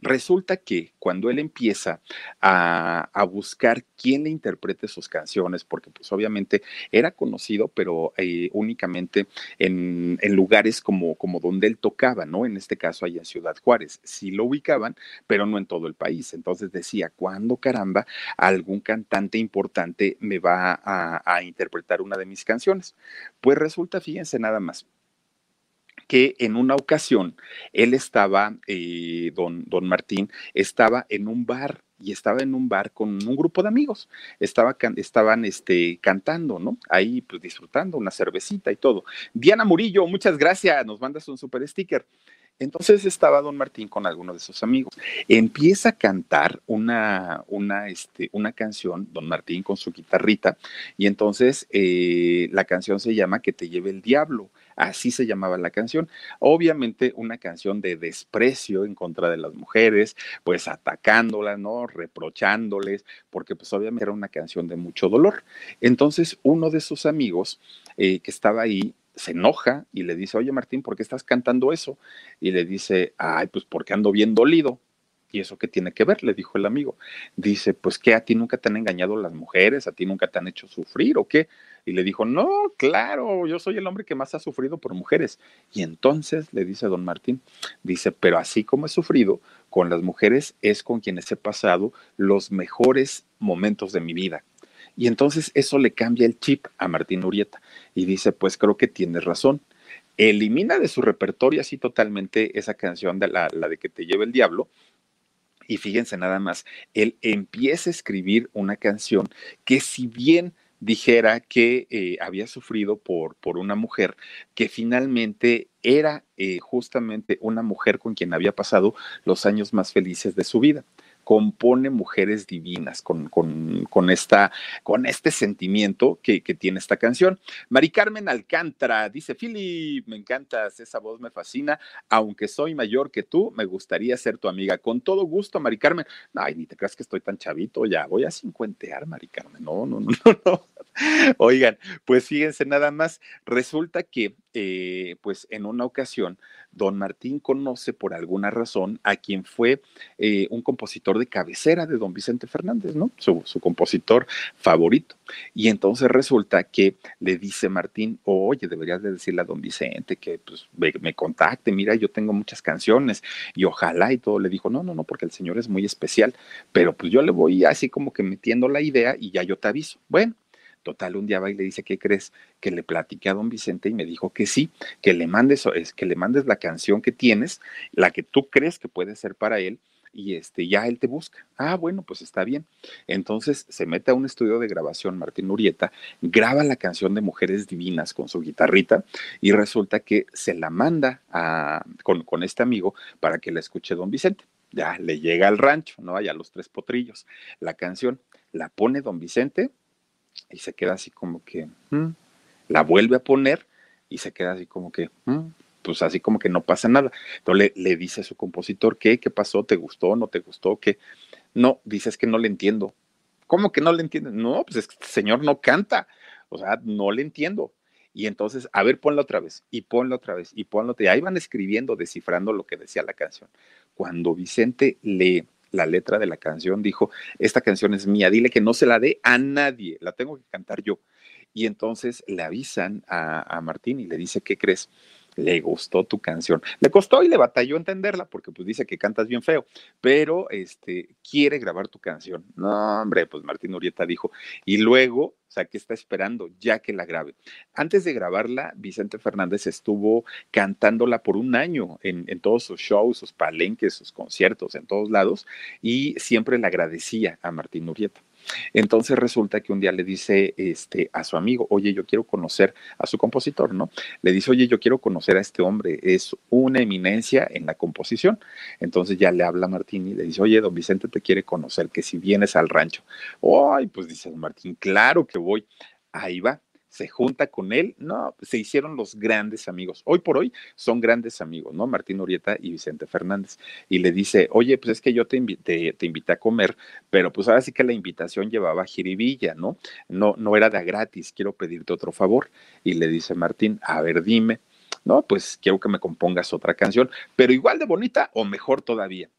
Resulta que cuando él empieza a, buscar quién le interprete sus canciones, porque pues obviamente era conocido, pero eh, únicamente en, lugares como, como donde él tocaba, ¿no? En este caso allá en Ciudad Juárez, sí lo ubicaban, pero no en todo el país. Entonces decía, ¿cuándo caramba algún cantante importante me va a, a interpretar una de mis canciones? Pues resulta, fíjense nada más, que en una ocasión él estaba, eh, don, don Martín, estaba en un bar y estaba en un bar con un grupo de amigos. Estaba, estaban este, cantando, ¿no? Ahí pues disfrutando una cervecita y todo. Diana Murillo, muchas gracias, nos mandas un super sticker. Entonces estaba don Martín con algunos de sus amigos. Empieza a cantar una, una, este, una canción, don Martín con su guitarrita, y entonces eh, la canción se llama Que te lleve el diablo. Así se llamaba la canción. Obviamente una canción de desprecio en contra de las mujeres, pues atacándolas, ¿no? Reprochándoles, porque pues obviamente era una canción de mucho dolor. Entonces uno de sus amigos eh, que estaba ahí se enoja y le dice, oye Martín, ¿por qué estás cantando eso? Y le dice, ay, pues porque ando bien dolido. ¿Y eso qué tiene que ver? Le dijo el amigo. Dice, pues que a ti nunca te han engañado las mujeres, a ti nunca te han hecho sufrir o qué. Y le dijo, no, claro, yo soy el hombre que más ha sufrido por mujeres. Y entonces le dice don Martín, dice, pero así como he sufrido con las mujeres, es con quienes he pasado los mejores momentos de mi vida. Y entonces eso le cambia el chip a Martín Urieta y dice, pues creo que tienes razón. Elimina de su repertorio así totalmente esa canción de la, la de que te lleva el diablo y fíjense nada más, él empieza a escribir una canción que si bien dijera que eh, había sufrido por, por, una mujer que finalmente era eh, justamente una mujer con quien había pasado los años más felices de su vida compone mujeres divinas con, con, esta, con este sentimiento que, tiene esta canción. Mari Carmen Alcántara dice, Philip, me encantas, esa voz me fascina, aunque soy mayor que tú, me gustaría ser tu amiga. Con todo gusto, Mari Carmen. Ay, ni te creas que estoy tan chavito, ya voy a cincuentear, Mari Carmen. No, no, no, no, no. Oigan, pues fíjense nada más, resulta que eh, pues en una ocasión, don Martín conoce por alguna razón a quien fue eh, un compositor de cabecera de don Vicente Fernández, ¿no? Su, compositor favorito. Y entonces resulta que le dice Martín, oye, deberías de decirle a don Vicente que pues, me, contacte, mira, yo tengo muchas canciones y ojalá y todo. Le dijo, no, no, no, porque el señor es muy especial, pero pues yo le voy así como que metiendo la idea y ya yo te aviso. Bueno. Total, un día va y le dice, ¿qué crees? Que le platiqué a don Vicente y me dijo que sí, que le mandes, que le mandes la canción que tienes, la que tú crees que puede ser para él, y este, ya él te busca. Ah, bueno, pues está bien. Entonces se mete a un estudio de grabación, Martín Urieta, graba la canción de Mujeres Divinas con su guitarrita y resulta que se la manda a, con, con este amigo para que la escuche don Vicente. Ya le llega al rancho, ¿no? Allá los tres potrillos. La canción la pone don Vicente y se queda así como que, mm", la vuelve a poner y se queda así como que, mm", pues así como que no pasa nada. Entonces le, dice a su compositor, ¿qué? ¿Qué pasó? ¿Te gustó? ¿No te gustó? ¿Qué? No, dices que no le entiendo. ¿Cómo que no le entiendes? No, pues es que este señor no canta. O sea, no le entiendo. Y entonces, a ver, ponlo otra vez, y ponlo otra vez, y ponlo otra vez. Ahí van escribiendo, descifrando lo que decía la canción. Cuando Vicente lee la letra de la canción, dijo, esta canción es mía, dile que no se la dé a nadie, la tengo que cantar yo. Y entonces le avisan a, a Martín y le dice, ¿qué crees? Le gustó tu canción. Le costó y le batalló entenderla porque pues dice que cantas bien feo, pero este quiere grabar tu canción. No, hombre, pues Martín Urieta dijo, y luego, o sea, ¿qué está esperando? Ya que la grabe. Antes de grabarla, Vicente Fernández estuvo cantándola por un año en, en todos sus shows, sus palenques, sus conciertos, en todos lados, y siempre le agradecía a Martín Urieta. Entonces resulta que un día le dice este, a su amigo, oye, yo quiero conocer a su compositor, ¿no? Le dice, oye, yo quiero conocer a este hombre, es una eminencia en la composición. Entonces ya le habla Martín y le dice, oye, don Vicente te quiere conocer, que si vienes al rancho. Ay, pues dice Martín, claro que voy. Ahí va se junta con él, no, se hicieron los grandes amigos. Hoy por hoy son grandes amigos, ¿no? Martín Urieta y Vicente Fernández. Y le dice, oye, pues es que yo te, invité, te invité a comer, pero pues ahora sí que la invitación llevaba jiribilla, ¿no? No, no era de gratis, quiero pedirte otro favor. Y le dice Martín, a ver, dime. No, pues quiero que me compongas otra canción, pero igual de bonita o mejor todavía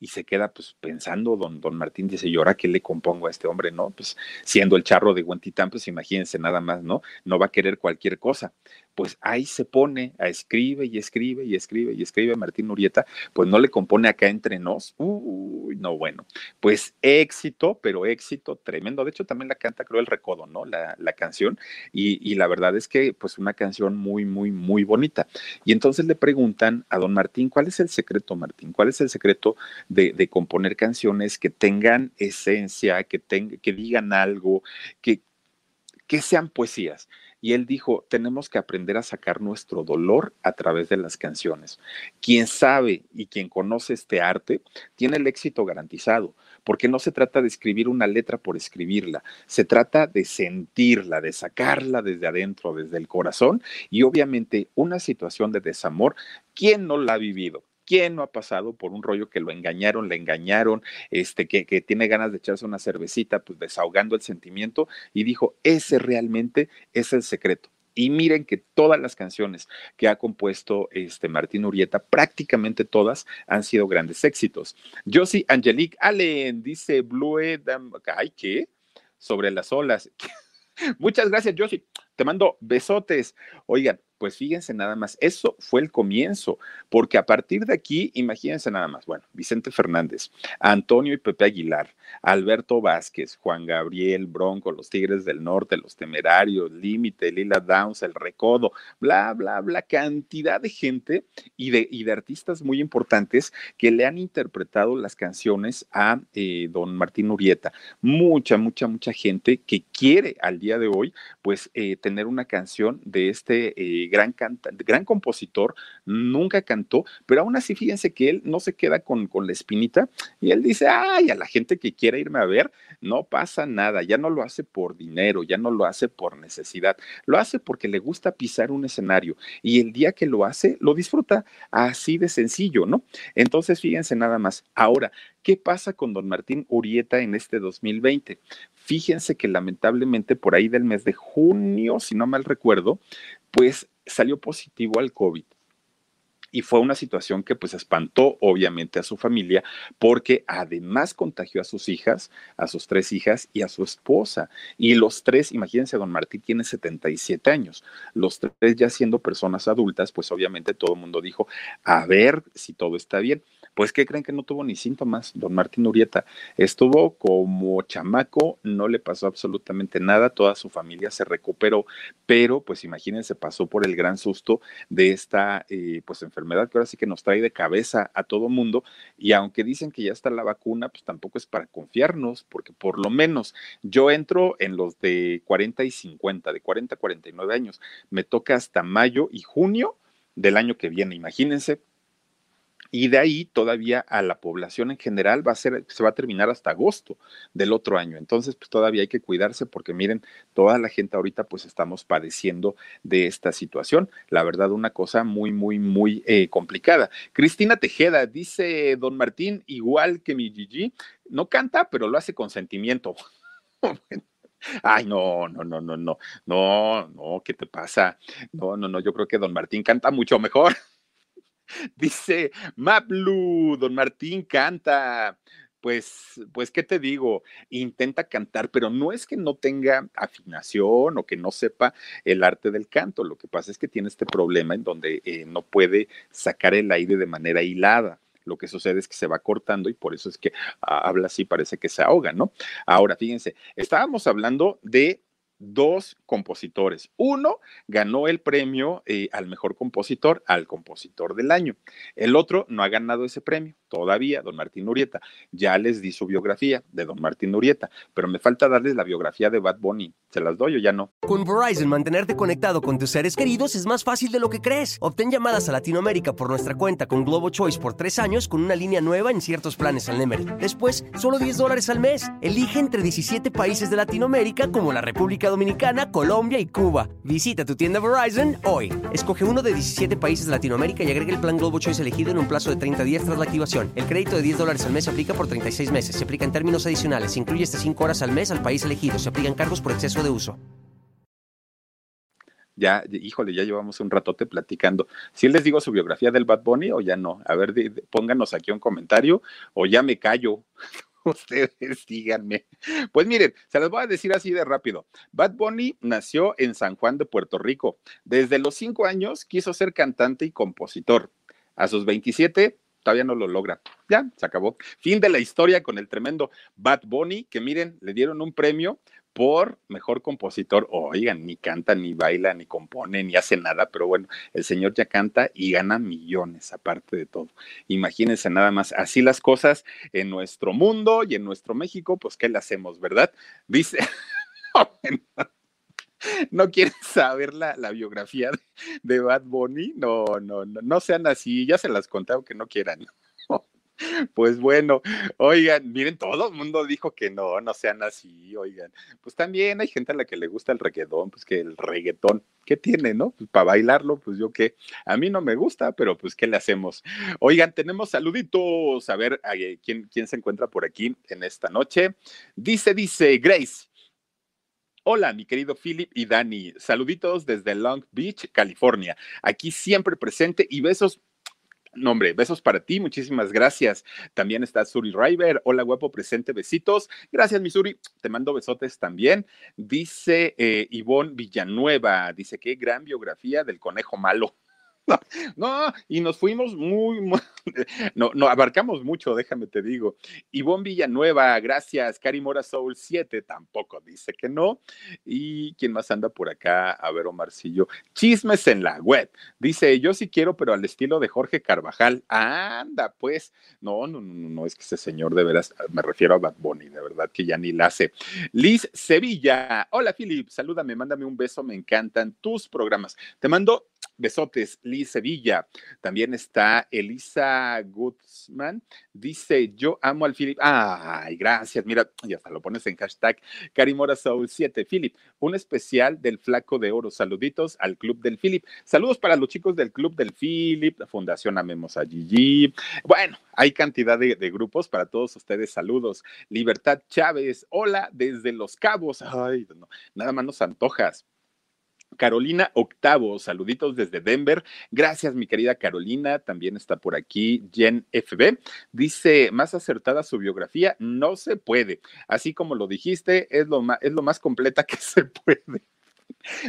y se queda pues pensando, don, don Martín dice, ¿y ahora qué le compongo a este hombre, no? Pues siendo el charro de Huentitán, pues imagínense nada más, ¿no? No va a querer cualquier cosa. Pues ahí se pone a escribe y escribe y escribe y escribe Martín Urieta, pues no le compone acá entre nos. Uy, no, bueno, pues éxito, pero éxito tremendo. De hecho, también la canta, creo, el Recodo, ¿no? La, la canción. Y, y la verdad es que, pues, una canción muy, muy, muy bonita. Y entonces le preguntan a don Martín, ¿cuál es el secreto, Martín? ¿Cuál es el secreto de, componer canciones que tengan esencia, que, que digan algo, que, que sean poesías. Y él dijo, tenemos que aprender a sacar nuestro dolor a través de las canciones. Quien sabe y quien conoce este arte tiene el éxito garantizado, porque no se trata de escribir una letra por escribirla, se trata de sentirla, de sacarla desde adentro, desde el corazón. Y obviamente una situación de desamor, ¿quién no la ha vivido? ¿Quién no ha pasado por un rollo que lo engañaron, le engañaron, este, que, tiene ganas de echarse una cervecita, pues desahogando el sentimiento y dijo, ese realmente es el secreto. Y miren que todas las canciones que ha compuesto este Martín Urieta, prácticamente todas han sido grandes éxitos. Josie Angelique Allen dice Blue, ay, ¿qué? Sobre las olas. Muchas gracias, Josie. Te mando besotes. Oigan, pues fíjense nada más, eso fue el comienzo, porque a partir de aquí, imagínense nada más, bueno, Vicente Fernández, Antonio y Pepe Aguilar, Alberto Vázquez, Juan Gabriel, Bronco, los Tigres del Norte, los Temerarios, Límite, Lila Downs, El Recodo, bla, bla, bla, cantidad de gente y de, y de artistas muy importantes que le han interpretado las canciones a eh, don Martín Urieta. Mucha, mucha, mucha gente que quiere al día de hoy, pues, eh, tener una canción de este... Eh, gran, gran compositor, nunca cantó, pero aún así fíjense que él no se queda con, con la espinita y él dice, ay, a la gente que quiera irme a ver, no pasa nada, ya no lo hace por dinero, ya no lo hace por necesidad, lo hace porque le gusta pisar un escenario y el día que lo hace, lo disfruta así de sencillo, ¿no? Entonces, fíjense nada más. Ahora, ¿qué pasa con don Martín Urieta en este 2020? Fíjense que lamentablemente por ahí del mes de junio, si no mal recuerdo, pues salió positivo al COVID. Y fue una situación que pues espantó obviamente a su familia porque además contagió a sus hijas, a sus tres hijas y a su esposa. Y los tres, imagínense, don Martín tiene 77 años, los tres ya siendo personas adultas, pues obviamente todo el mundo dijo, a ver si todo está bien. Pues, ¿qué creen que no tuvo ni síntomas? Don Martín Urieta estuvo como chamaco, no le pasó absolutamente nada, toda su familia se recuperó, pero pues imagínense, pasó por el gran susto de esta eh, pues enfermedad que ahora sí que nos trae de cabeza a todo mundo y aunque dicen que ya está la vacuna, pues tampoco es para confiarnos, porque por lo menos yo entro en los de 40 y 50, de 40 a 49 años, me toca hasta mayo y junio del año que viene, imagínense y de ahí todavía a la población en general va a ser, se va a terminar hasta agosto del otro año. Entonces, pues todavía hay que cuidarse porque miren, toda la gente ahorita pues estamos padeciendo de esta situación. La verdad, una cosa muy, muy, muy eh, complicada. Cristina Tejeda dice, don Martín, igual que mi Gigi, no canta, pero lo hace con sentimiento. Ay, no, no, no, no, no, no, no, ¿qué te pasa? No, no, no, yo creo que don Martín canta mucho mejor. Dice Maplu, don Martín canta. Pues, pues, ¿qué te digo? Intenta cantar, pero no es que no tenga afinación o que no sepa el arte del canto. Lo que pasa es que tiene este problema en donde eh, no puede sacar el aire de manera hilada lo que sucede es que se va cortando y por eso es que ah, habla así, parece que se ahoga, ¿no? Ahora, fíjense, estábamos hablando de dos compositores. Uno ganó el premio eh, al mejor compositor, al compositor del año. El otro no ha ganado ese premio todavía, don Martín Urieta. Ya les di su biografía de don Martín Urieta, pero me falta darles la biografía de Bad Bunny. ¿Se las doy o ya no? Con Verizon, mantenerte conectado con tus seres queridos es más fácil de lo que crees. Obtén llamadas a Latinoamérica por nuestra cuenta con Globo Choice por tres años con una línea nueva en ciertos planes al Nemery. Después, solo 10 dólares al mes. Elige entre 17 países de Latinoamérica como la República Dominicana, Colombia y Cuba. Visita tu tienda Verizon hoy. Escoge uno de 17 países de Latinoamérica y agrega el plan Globo Choice elegido en un plazo de 30 días tras la activación. El crédito de 10 dólares al mes se aplica por 36 meses. Se aplica en términos adicionales. Se incluye hasta 5 horas al mes al país elegido. Se aplican cargos por exceso de uso. Ya, híjole, ya llevamos un ratote platicando. Si les digo su biografía del Bad Bunny o ya no. A ver, pónganos aquí un comentario o ya me callo. Ustedes díganme. Pues miren, se les voy a decir así de rápido. Bad Bunny nació en San Juan de Puerto Rico. Desde los cinco años quiso ser cantante y compositor. A sus 27 todavía no lo logra. Ya, se acabó. Fin de la historia con el tremendo Bad Bunny, que miren, le dieron un premio por mejor compositor. Oigan, ni canta, ni baila, ni compone, ni hace nada, pero bueno, el señor ya canta y gana millones aparte de todo. Imagínense nada más, así las cosas en nuestro mundo y en nuestro México, pues ¿qué le hacemos, verdad? Dice... ¿No quieren saber la, biografía de, Bad Bunny? No, no, no, no sean así, ya se las conté aunque no quieran. Pues bueno, oigan, miren, todo el mundo dijo que no, no sean así, oigan. Pues también hay gente a la que le gusta el reggaetón, pues que el reggaetón, ¿qué tiene, no? Pues para bailarlo, pues yo qué. A mí no me gusta, pero pues ¿qué le hacemos? Oigan, tenemos saluditos, a ver eh, quién, quién se encuentra por aquí en esta noche. Dice, dice Grace. Hola, mi querido Philip y Dani. Saluditos desde Long Beach, California. Aquí siempre presente y besos no, hombre, besos para ti, muchísimas gracias. También está Suri River. Hola, guapo, presente, besitos. Gracias, Misuri. Te mando besotes también. Dice eh, Ivonne Villanueva, dice, qué gran biografía del conejo malo. No, y nos fuimos muy, no, no, abarcamos mucho, déjame te digo. Ivonne Villanueva, gracias. Cari Mora Soul 7, tampoco dice que no. ¿Y quién más anda por acá? A ver, Omarcillo. Chismes en la web. Dice, yo sí quiero, pero al estilo de Jorge Carvajal. Anda, pues. No, no, no, no, es que ese señor de veras, me refiero a Bad Bunny, de verdad que ya ni la hace. Liz Sevilla. Hola, Philip, salúdame, mándame un beso, me encantan tus programas. Te mando besotes, Liz Sevilla. También está Elisa Guzmán. Dice, yo amo al Philip. Ay, gracias. Mira, ya hasta lo pones en hashtag Carimora Soul 7. Philip, un especial del Flaco de Oro. Saluditos al Club del Philip. Saludos para los chicos del Club del Philip, Fundación Amemos a Gigi. Bueno, hay cantidad de, de grupos para todos ustedes. Saludos. Libertad Chávez. Hola desde Los Cabos. Ay, no, nada más nos antojas. Carolina Octavo, saluditos desde Denver. Gracias, mi querida Carolina. También está por aquí Jen FB. Dice, más acertada su biografía, no se puede. Así como lo dijiste, es lo más, es lo más completa que se puede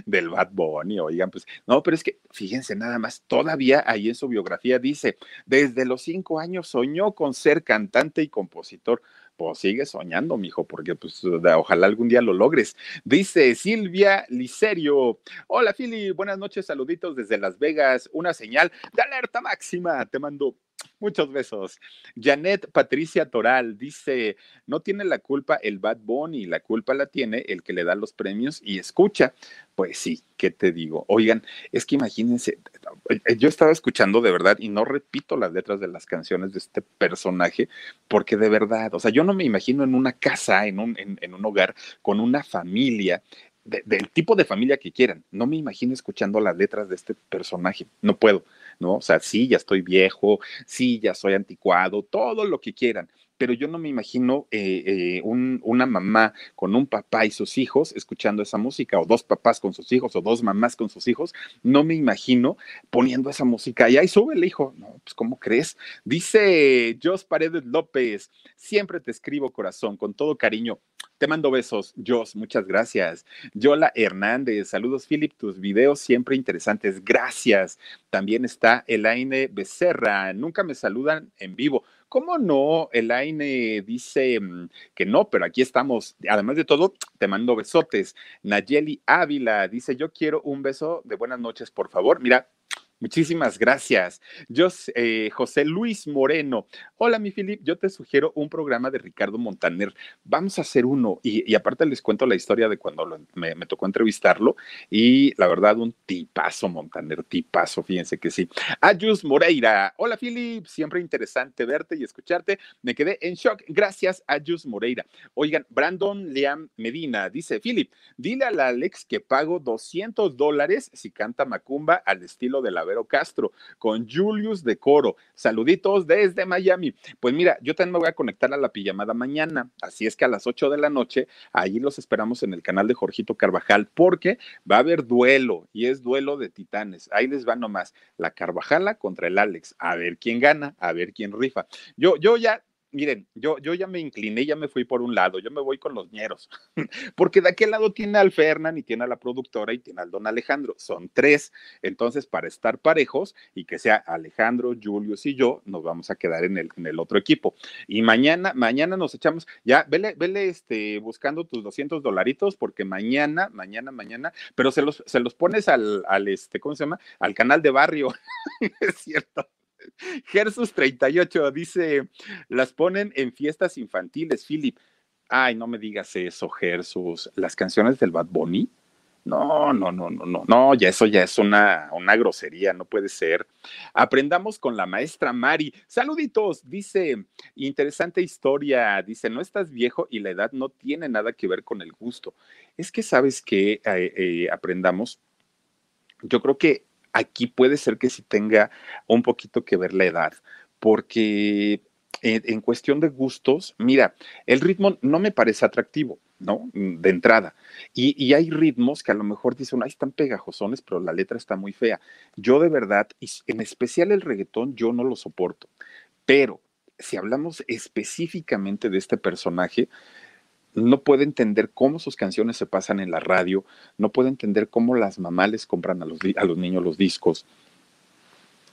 del Bad Bunny, oigan, pues no, pero es que fíjense nada más, todavía ahí en su biografía dice, desde los cinco años soñó con ser cantante y compositor pues sigue soñando, mijo, porque pues ojalá algún día lo logres. Dice Silvia Licerio. Hola, Fili, buenas noches, saluditos desde Las Vegas. Una señal de alerta máxima. Te mando Muchos besos. Janet Patricia Toral dice, no tiene la culpa el Bad Bunny, la culpa la tiene el que le da los premios y escucha. Pues sí, ¿qué te digo? Oigan, es que imagínense, yo estaba escuchando de verdad y no repito las letras de las canciones de este personaje, porque de verdad, o sea, yo no me imagino en una casa, en un, en un hogar, con una familia del tipo de familia que quieran. No me imagino escuchando las letras de este personaje. No puedo, ¿no? O sea, sí, ya estoy viejo, sí, ya soy anticuado, todo lo que quieran. Pero yo no me imagino eh, eh, una mamá con un papá y sus hijos escuchando esa música, o dos papás con sus hijos, o dos mamás con sus hijos. No me imagino poniendo esa música. Y ahí sube el hijo. No, pues, ¿cómo crees? Dice Jos Paredes López, siempre te escribo corazón, con todo cariño. Te mando besos, Jos, muchas gracias. Yola Hernández, saludos, Philip, tus videos siempre interesantes, gracias. También está Elaine Becerra, nunca me saludan en vivo. ¿Cómo no? Elaine dice mm, que no, pero aquí estamos. Además de todo, te mando besotes. Nayeli Ávila dice, yo quiero un beso de buenas noches, por favor. Mira, Muchísimas gracias. Yo, eh, José Luis Moreno. Hola, mi Filip. Yo te sugiero un programa de Ricardo Montaner. Vamos a hacer uno. Y, aparte les cuento la historia de cuando me, tocó entrevistarlo. Y la verdad, un tipazo, Montaner, tipazo. Fíjense que sí. Ayus Moreira. Hola, Filip. Siempre interesante verte y escucharte. Me quedé en shock. Gracias, Ayus Moreira. Oigan, Brandon Liam Medina dice: Filip, dile a la Alex que pago 200 dólares si canta Macumba al estilo de la Castro, con Julius de Coro. Saluditos desde Miami. Pues mira, yo también me voy a conectar a la pijamada mañana, así es que a las 8 de la noche, ahí los esperamos en el canal de Jorgito Carvajal, porque va a haber duelo y es duelo de titanes. Ahí les va nomás la Carvajala contra el Alex. A ver quién gana, a ver quién rifa. Yo, yo ya miren, yo, yo ya me incliné, ya me fui por un lado, yo me voy con los ñeros, porque de aquel lado tiene al Fernan y tiene a la productora y tiene al don Alejandro, son tres, entonces para estar parejos y que sea Alejandro, Julius y yo, nos vamos a quedar en el, en el otro equipo. Y mañana, mañana nos echamos, ya, vele, vele este, buscando tus 200 dolaritos, porque mañana, mañana, mañana, pero se los, se los pones al, al, este, ¿cómo se llama? Al canal de barrio, es cierto. Gersus 38 dice, las ponen en fiestas infantiles, Philip. Ay, no me digas eso, Gersus. Las canciones del Bad Bunny. No, no, no, no, no, no, ya eso ya es una, una grosería, no puede ser. Aprendamos con la maestra Mari. Saluditos, dice, interesante historia, dice, no estás viejo y la edad no tiene nada que ver con el gusto. Es que sabes que eh, eh, aprendamos, yo creo que aquí puede ser que sí tenga un poquito que ver la edad, porque en, cuestión de gustos, mira, el ritmo no me parece atractivo. ¿no? De entrada. Y, hay ritmos que a lo mejor dicen, ahí están pegajosones, pero la letra está muy fea. Yo de verdad, y en especial el reggaetón, yo no lo soporto. Pero si hablamos específicamente de este personaje, no puede entender cómo sus canciones se pasan en la radio, no puede entender cómo las mamás les compran a los, a los niños los discos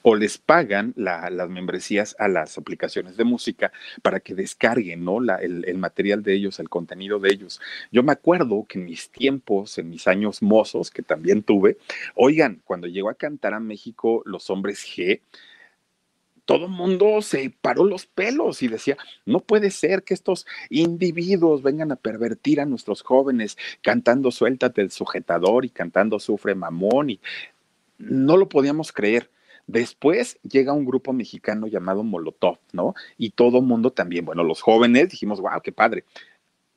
o les pagan las membresías a las aplicaciones de música para que descarguen ¿no? el, el, material de ellos, el contenido de ellos. Yo me acuerdo que en mis tiempos, en mis años mozos, que también tuve, oigan, cuando llegó a cantar a México los hombres G, todo el mundo se paró los pelos y decía, no puede ser que estos individuos vengan a pervertir a nuestros jóvenes cantando suéltate el sujetador y cantando sufre mamón y no lo podíamos creer. Después llega un grupo mexicano llamado Molotov, ¿no? Y todo el mundo también, bueno, los jóvenes dijimos, wow, qué padre.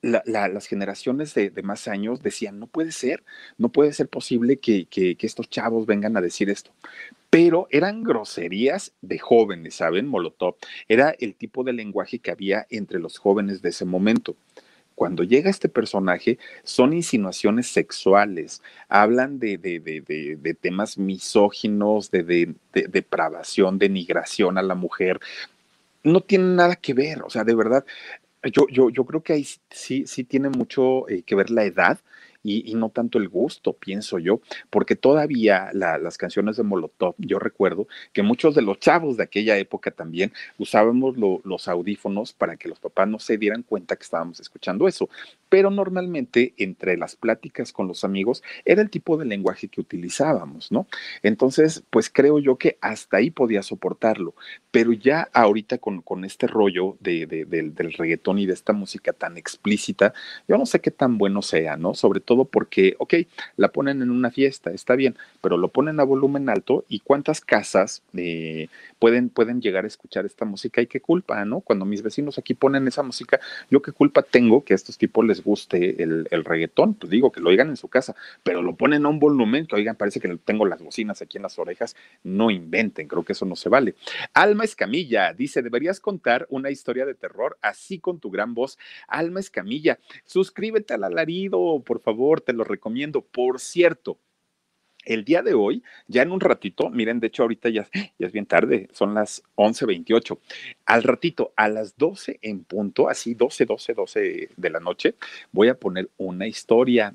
Las generaciones de, más años decían, no puede ser, no puede ser posible que, estos chavos vengan a decir esto pero eran groserías de jóvenes, ¿saben? Molotov. Era el tipo de lenguaje que había entre los jóvenes de ese momento. Cuando llega este personaje, son insinuaciones sexuales, hablan de, temas misóginos, de, depravación, denigración a la mujer. No tienen nada que ver, o sea, de verdad, yo, yo, yo creo que ahí sí, sí tiene mucho eh, que ver la edad y, no tanto el gusto, pienso yo, porque todavía las canciones de Molotov, yo recuerdo que muchos de los chavos de aquella época también usábamos los audífonos para que los papás no se dieran cuenta que estábamos escuchando eso, pero normalmente entre las pláticas con los amigos era el tipo de lenguaje que utilizábamos, ¿no? Entonces, pues creo yo que hasta ahí podía soportarlo, pero ya ahorita con, con este rollo de, del, del reggaetón y de esta música tan explícita, yo no sé qué tan bueno sea, ¿no? Sobre todo porque, ok, la ponen en una fiesta, está bien, pero lo ponen a volumen alto y cuántas casas eh, pueden, pueden llegar a escuchar esta música y qué culpa, ¿no? Cuando mis vecinos aquí ponen esa música, yo qué culpa tengo que a estos tipos les guste el, el reggaetón, pues digo que lo oigan en su casa, pero lo ponen a un volumen que, oigan, parece que tengo las bocinas aquí en las orejas, no inventen, creo que eso no se vale. Alma Escamilla dice, deberías contar una historia de terror así con tu gran voz. Alma Escamilla, suscríbete al alarido, por favor te lo recomiendo. Por cierto, el día de hoy, ya en un ratito, miren, de hecho ahorita ya, ya es bien tarde, son las 11.28. Al ratito, a las 12 en punto, así 12, 12, 12 de la noche, voy a poner una historia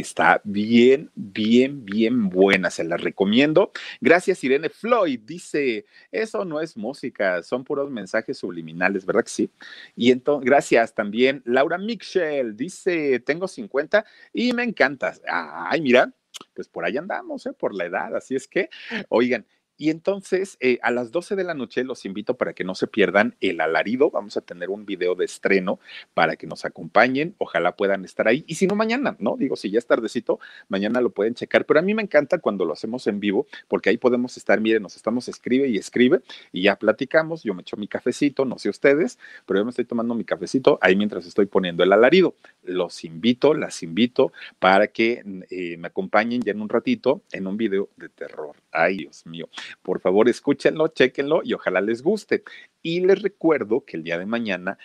Está bien, bien, bien buena, se la recomiendo. Gracias, Irene Floyd. Dice, eso no es música, son puros mensajes subliminales, ¿verdad que sí? Y entonces, gracias también. Laura Mitchell dice, tengo 50 y me encantas. Ay, mira, pues por ahí andamos, ¿eh? por la edad. Así es que, oigan, y entonces, eh, a las 12 de la noche los invito para que no se pierdan el alarido. Vamos a tener un video de estreno para que nos acompañen. Ojalá puedan estar ahí. Y si no, mañana, ¿no? Digo, si ya es tardecito, mañana lo pueden checar. Pero a mí me encanta cuando lo hacemos en vivo, porque ahí podemos estar, miren, nos estamos escribe y escribe y ya platicamos. Yo me echo mi cafecito, no sé ustedes, pero yo me estoy tomando mi cafecito ahí mientras estoy poniendo el alarido. Los invito, las invito para que eh, me acompañen ya en un ratito en un video de terror. Ay, Dios mío. Por favor, escúchenlo, chequenlo y ojalá les guste. Y les recuerdo que el día de mañana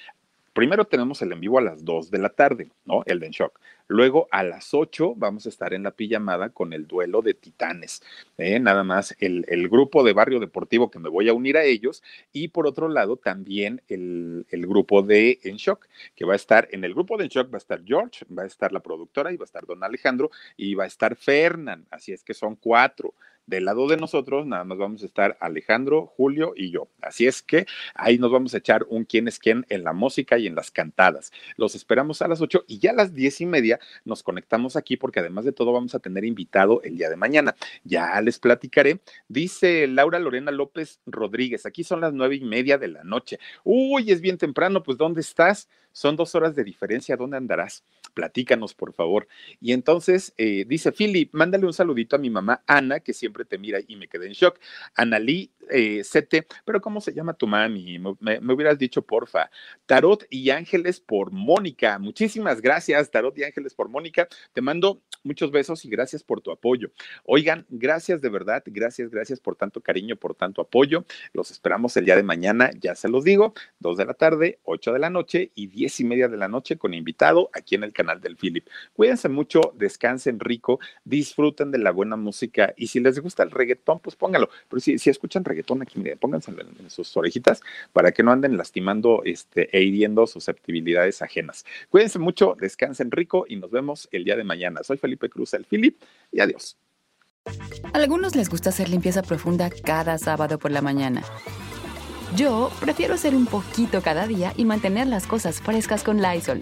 Primero tenemos el en vivo a las 2 de la tarde, ¿no? El En Shock. Luego a las 8 vamos a estar en la pijamada con el duelo de titanes. ¿eh? Nada más el, el, grupo de Barrio Deportivo que me voy a unir a ellos. Y por otro lado también el, el grupo de En Shock, que va a estar en el grupo de En Shock va a estar George, va a estar la productora y va a estar Don Alejandro y va a estar Fernán. Así es que son cuatro. Del lado de nosotros, nada más vamos a estar Alejandro, Julio y yo. Así es que ahí nos vamos a echar un quién es quién en la música y en las cantadas. Los esperamos a las 8 y ya a las diez y media nos conectamos aquí porque además de todo vamos a tener invitado el día de mañana. Ya les platicaré. Dice Laura Lorena López Rodríguez, aquí son las nueve y media de la noche. Uy, es bien temprano, pues ¿dónde estás? Son dos horas de diferencia, ¿dónde andarás? Platícanos, por favor. Y entonces eh, dice, Philip, mándale un saludito a mi mamá Ana, que siempre te mira y me quedé en shock. Analí eh, Sete, pero ¿cómo se llama tu mami? Me, hubieras dicho, porfa. Tarot y Ángeles por Mónica. Muchísimas gracias, Tarot y Ángeles por Mónica. Te mando muchos besos y gracias por tu apoyo. Oigan, gracias de verdad, gracias, gracias por tanto cariño, por tanto apoyo. Los esperamos el día de mañana, ya se los digo, dos de la tarde, ocho de la noche y diez y media de la noche con invitado aquí en el canal del Philip. Cuídense mucho, descansen rico, disfruten de la buena música y si les gusta el reggaetón, pues póngalo. Pero si, si escuchan reggaetón pónganselo en, sus orejitas para que no anden lastimando este, e hiriendo susceptibilidades ajenas. Cuídense mucho, descansen rico y nos vemos el día de mañana. Soy Felipe Cruz, el Philip, y adiós. A algunos les gusta hacer limpieza profunda cada sábado por la mañana. Yo prefiero hacer un poquito cada día y mantener las cosas frescas con Lysol.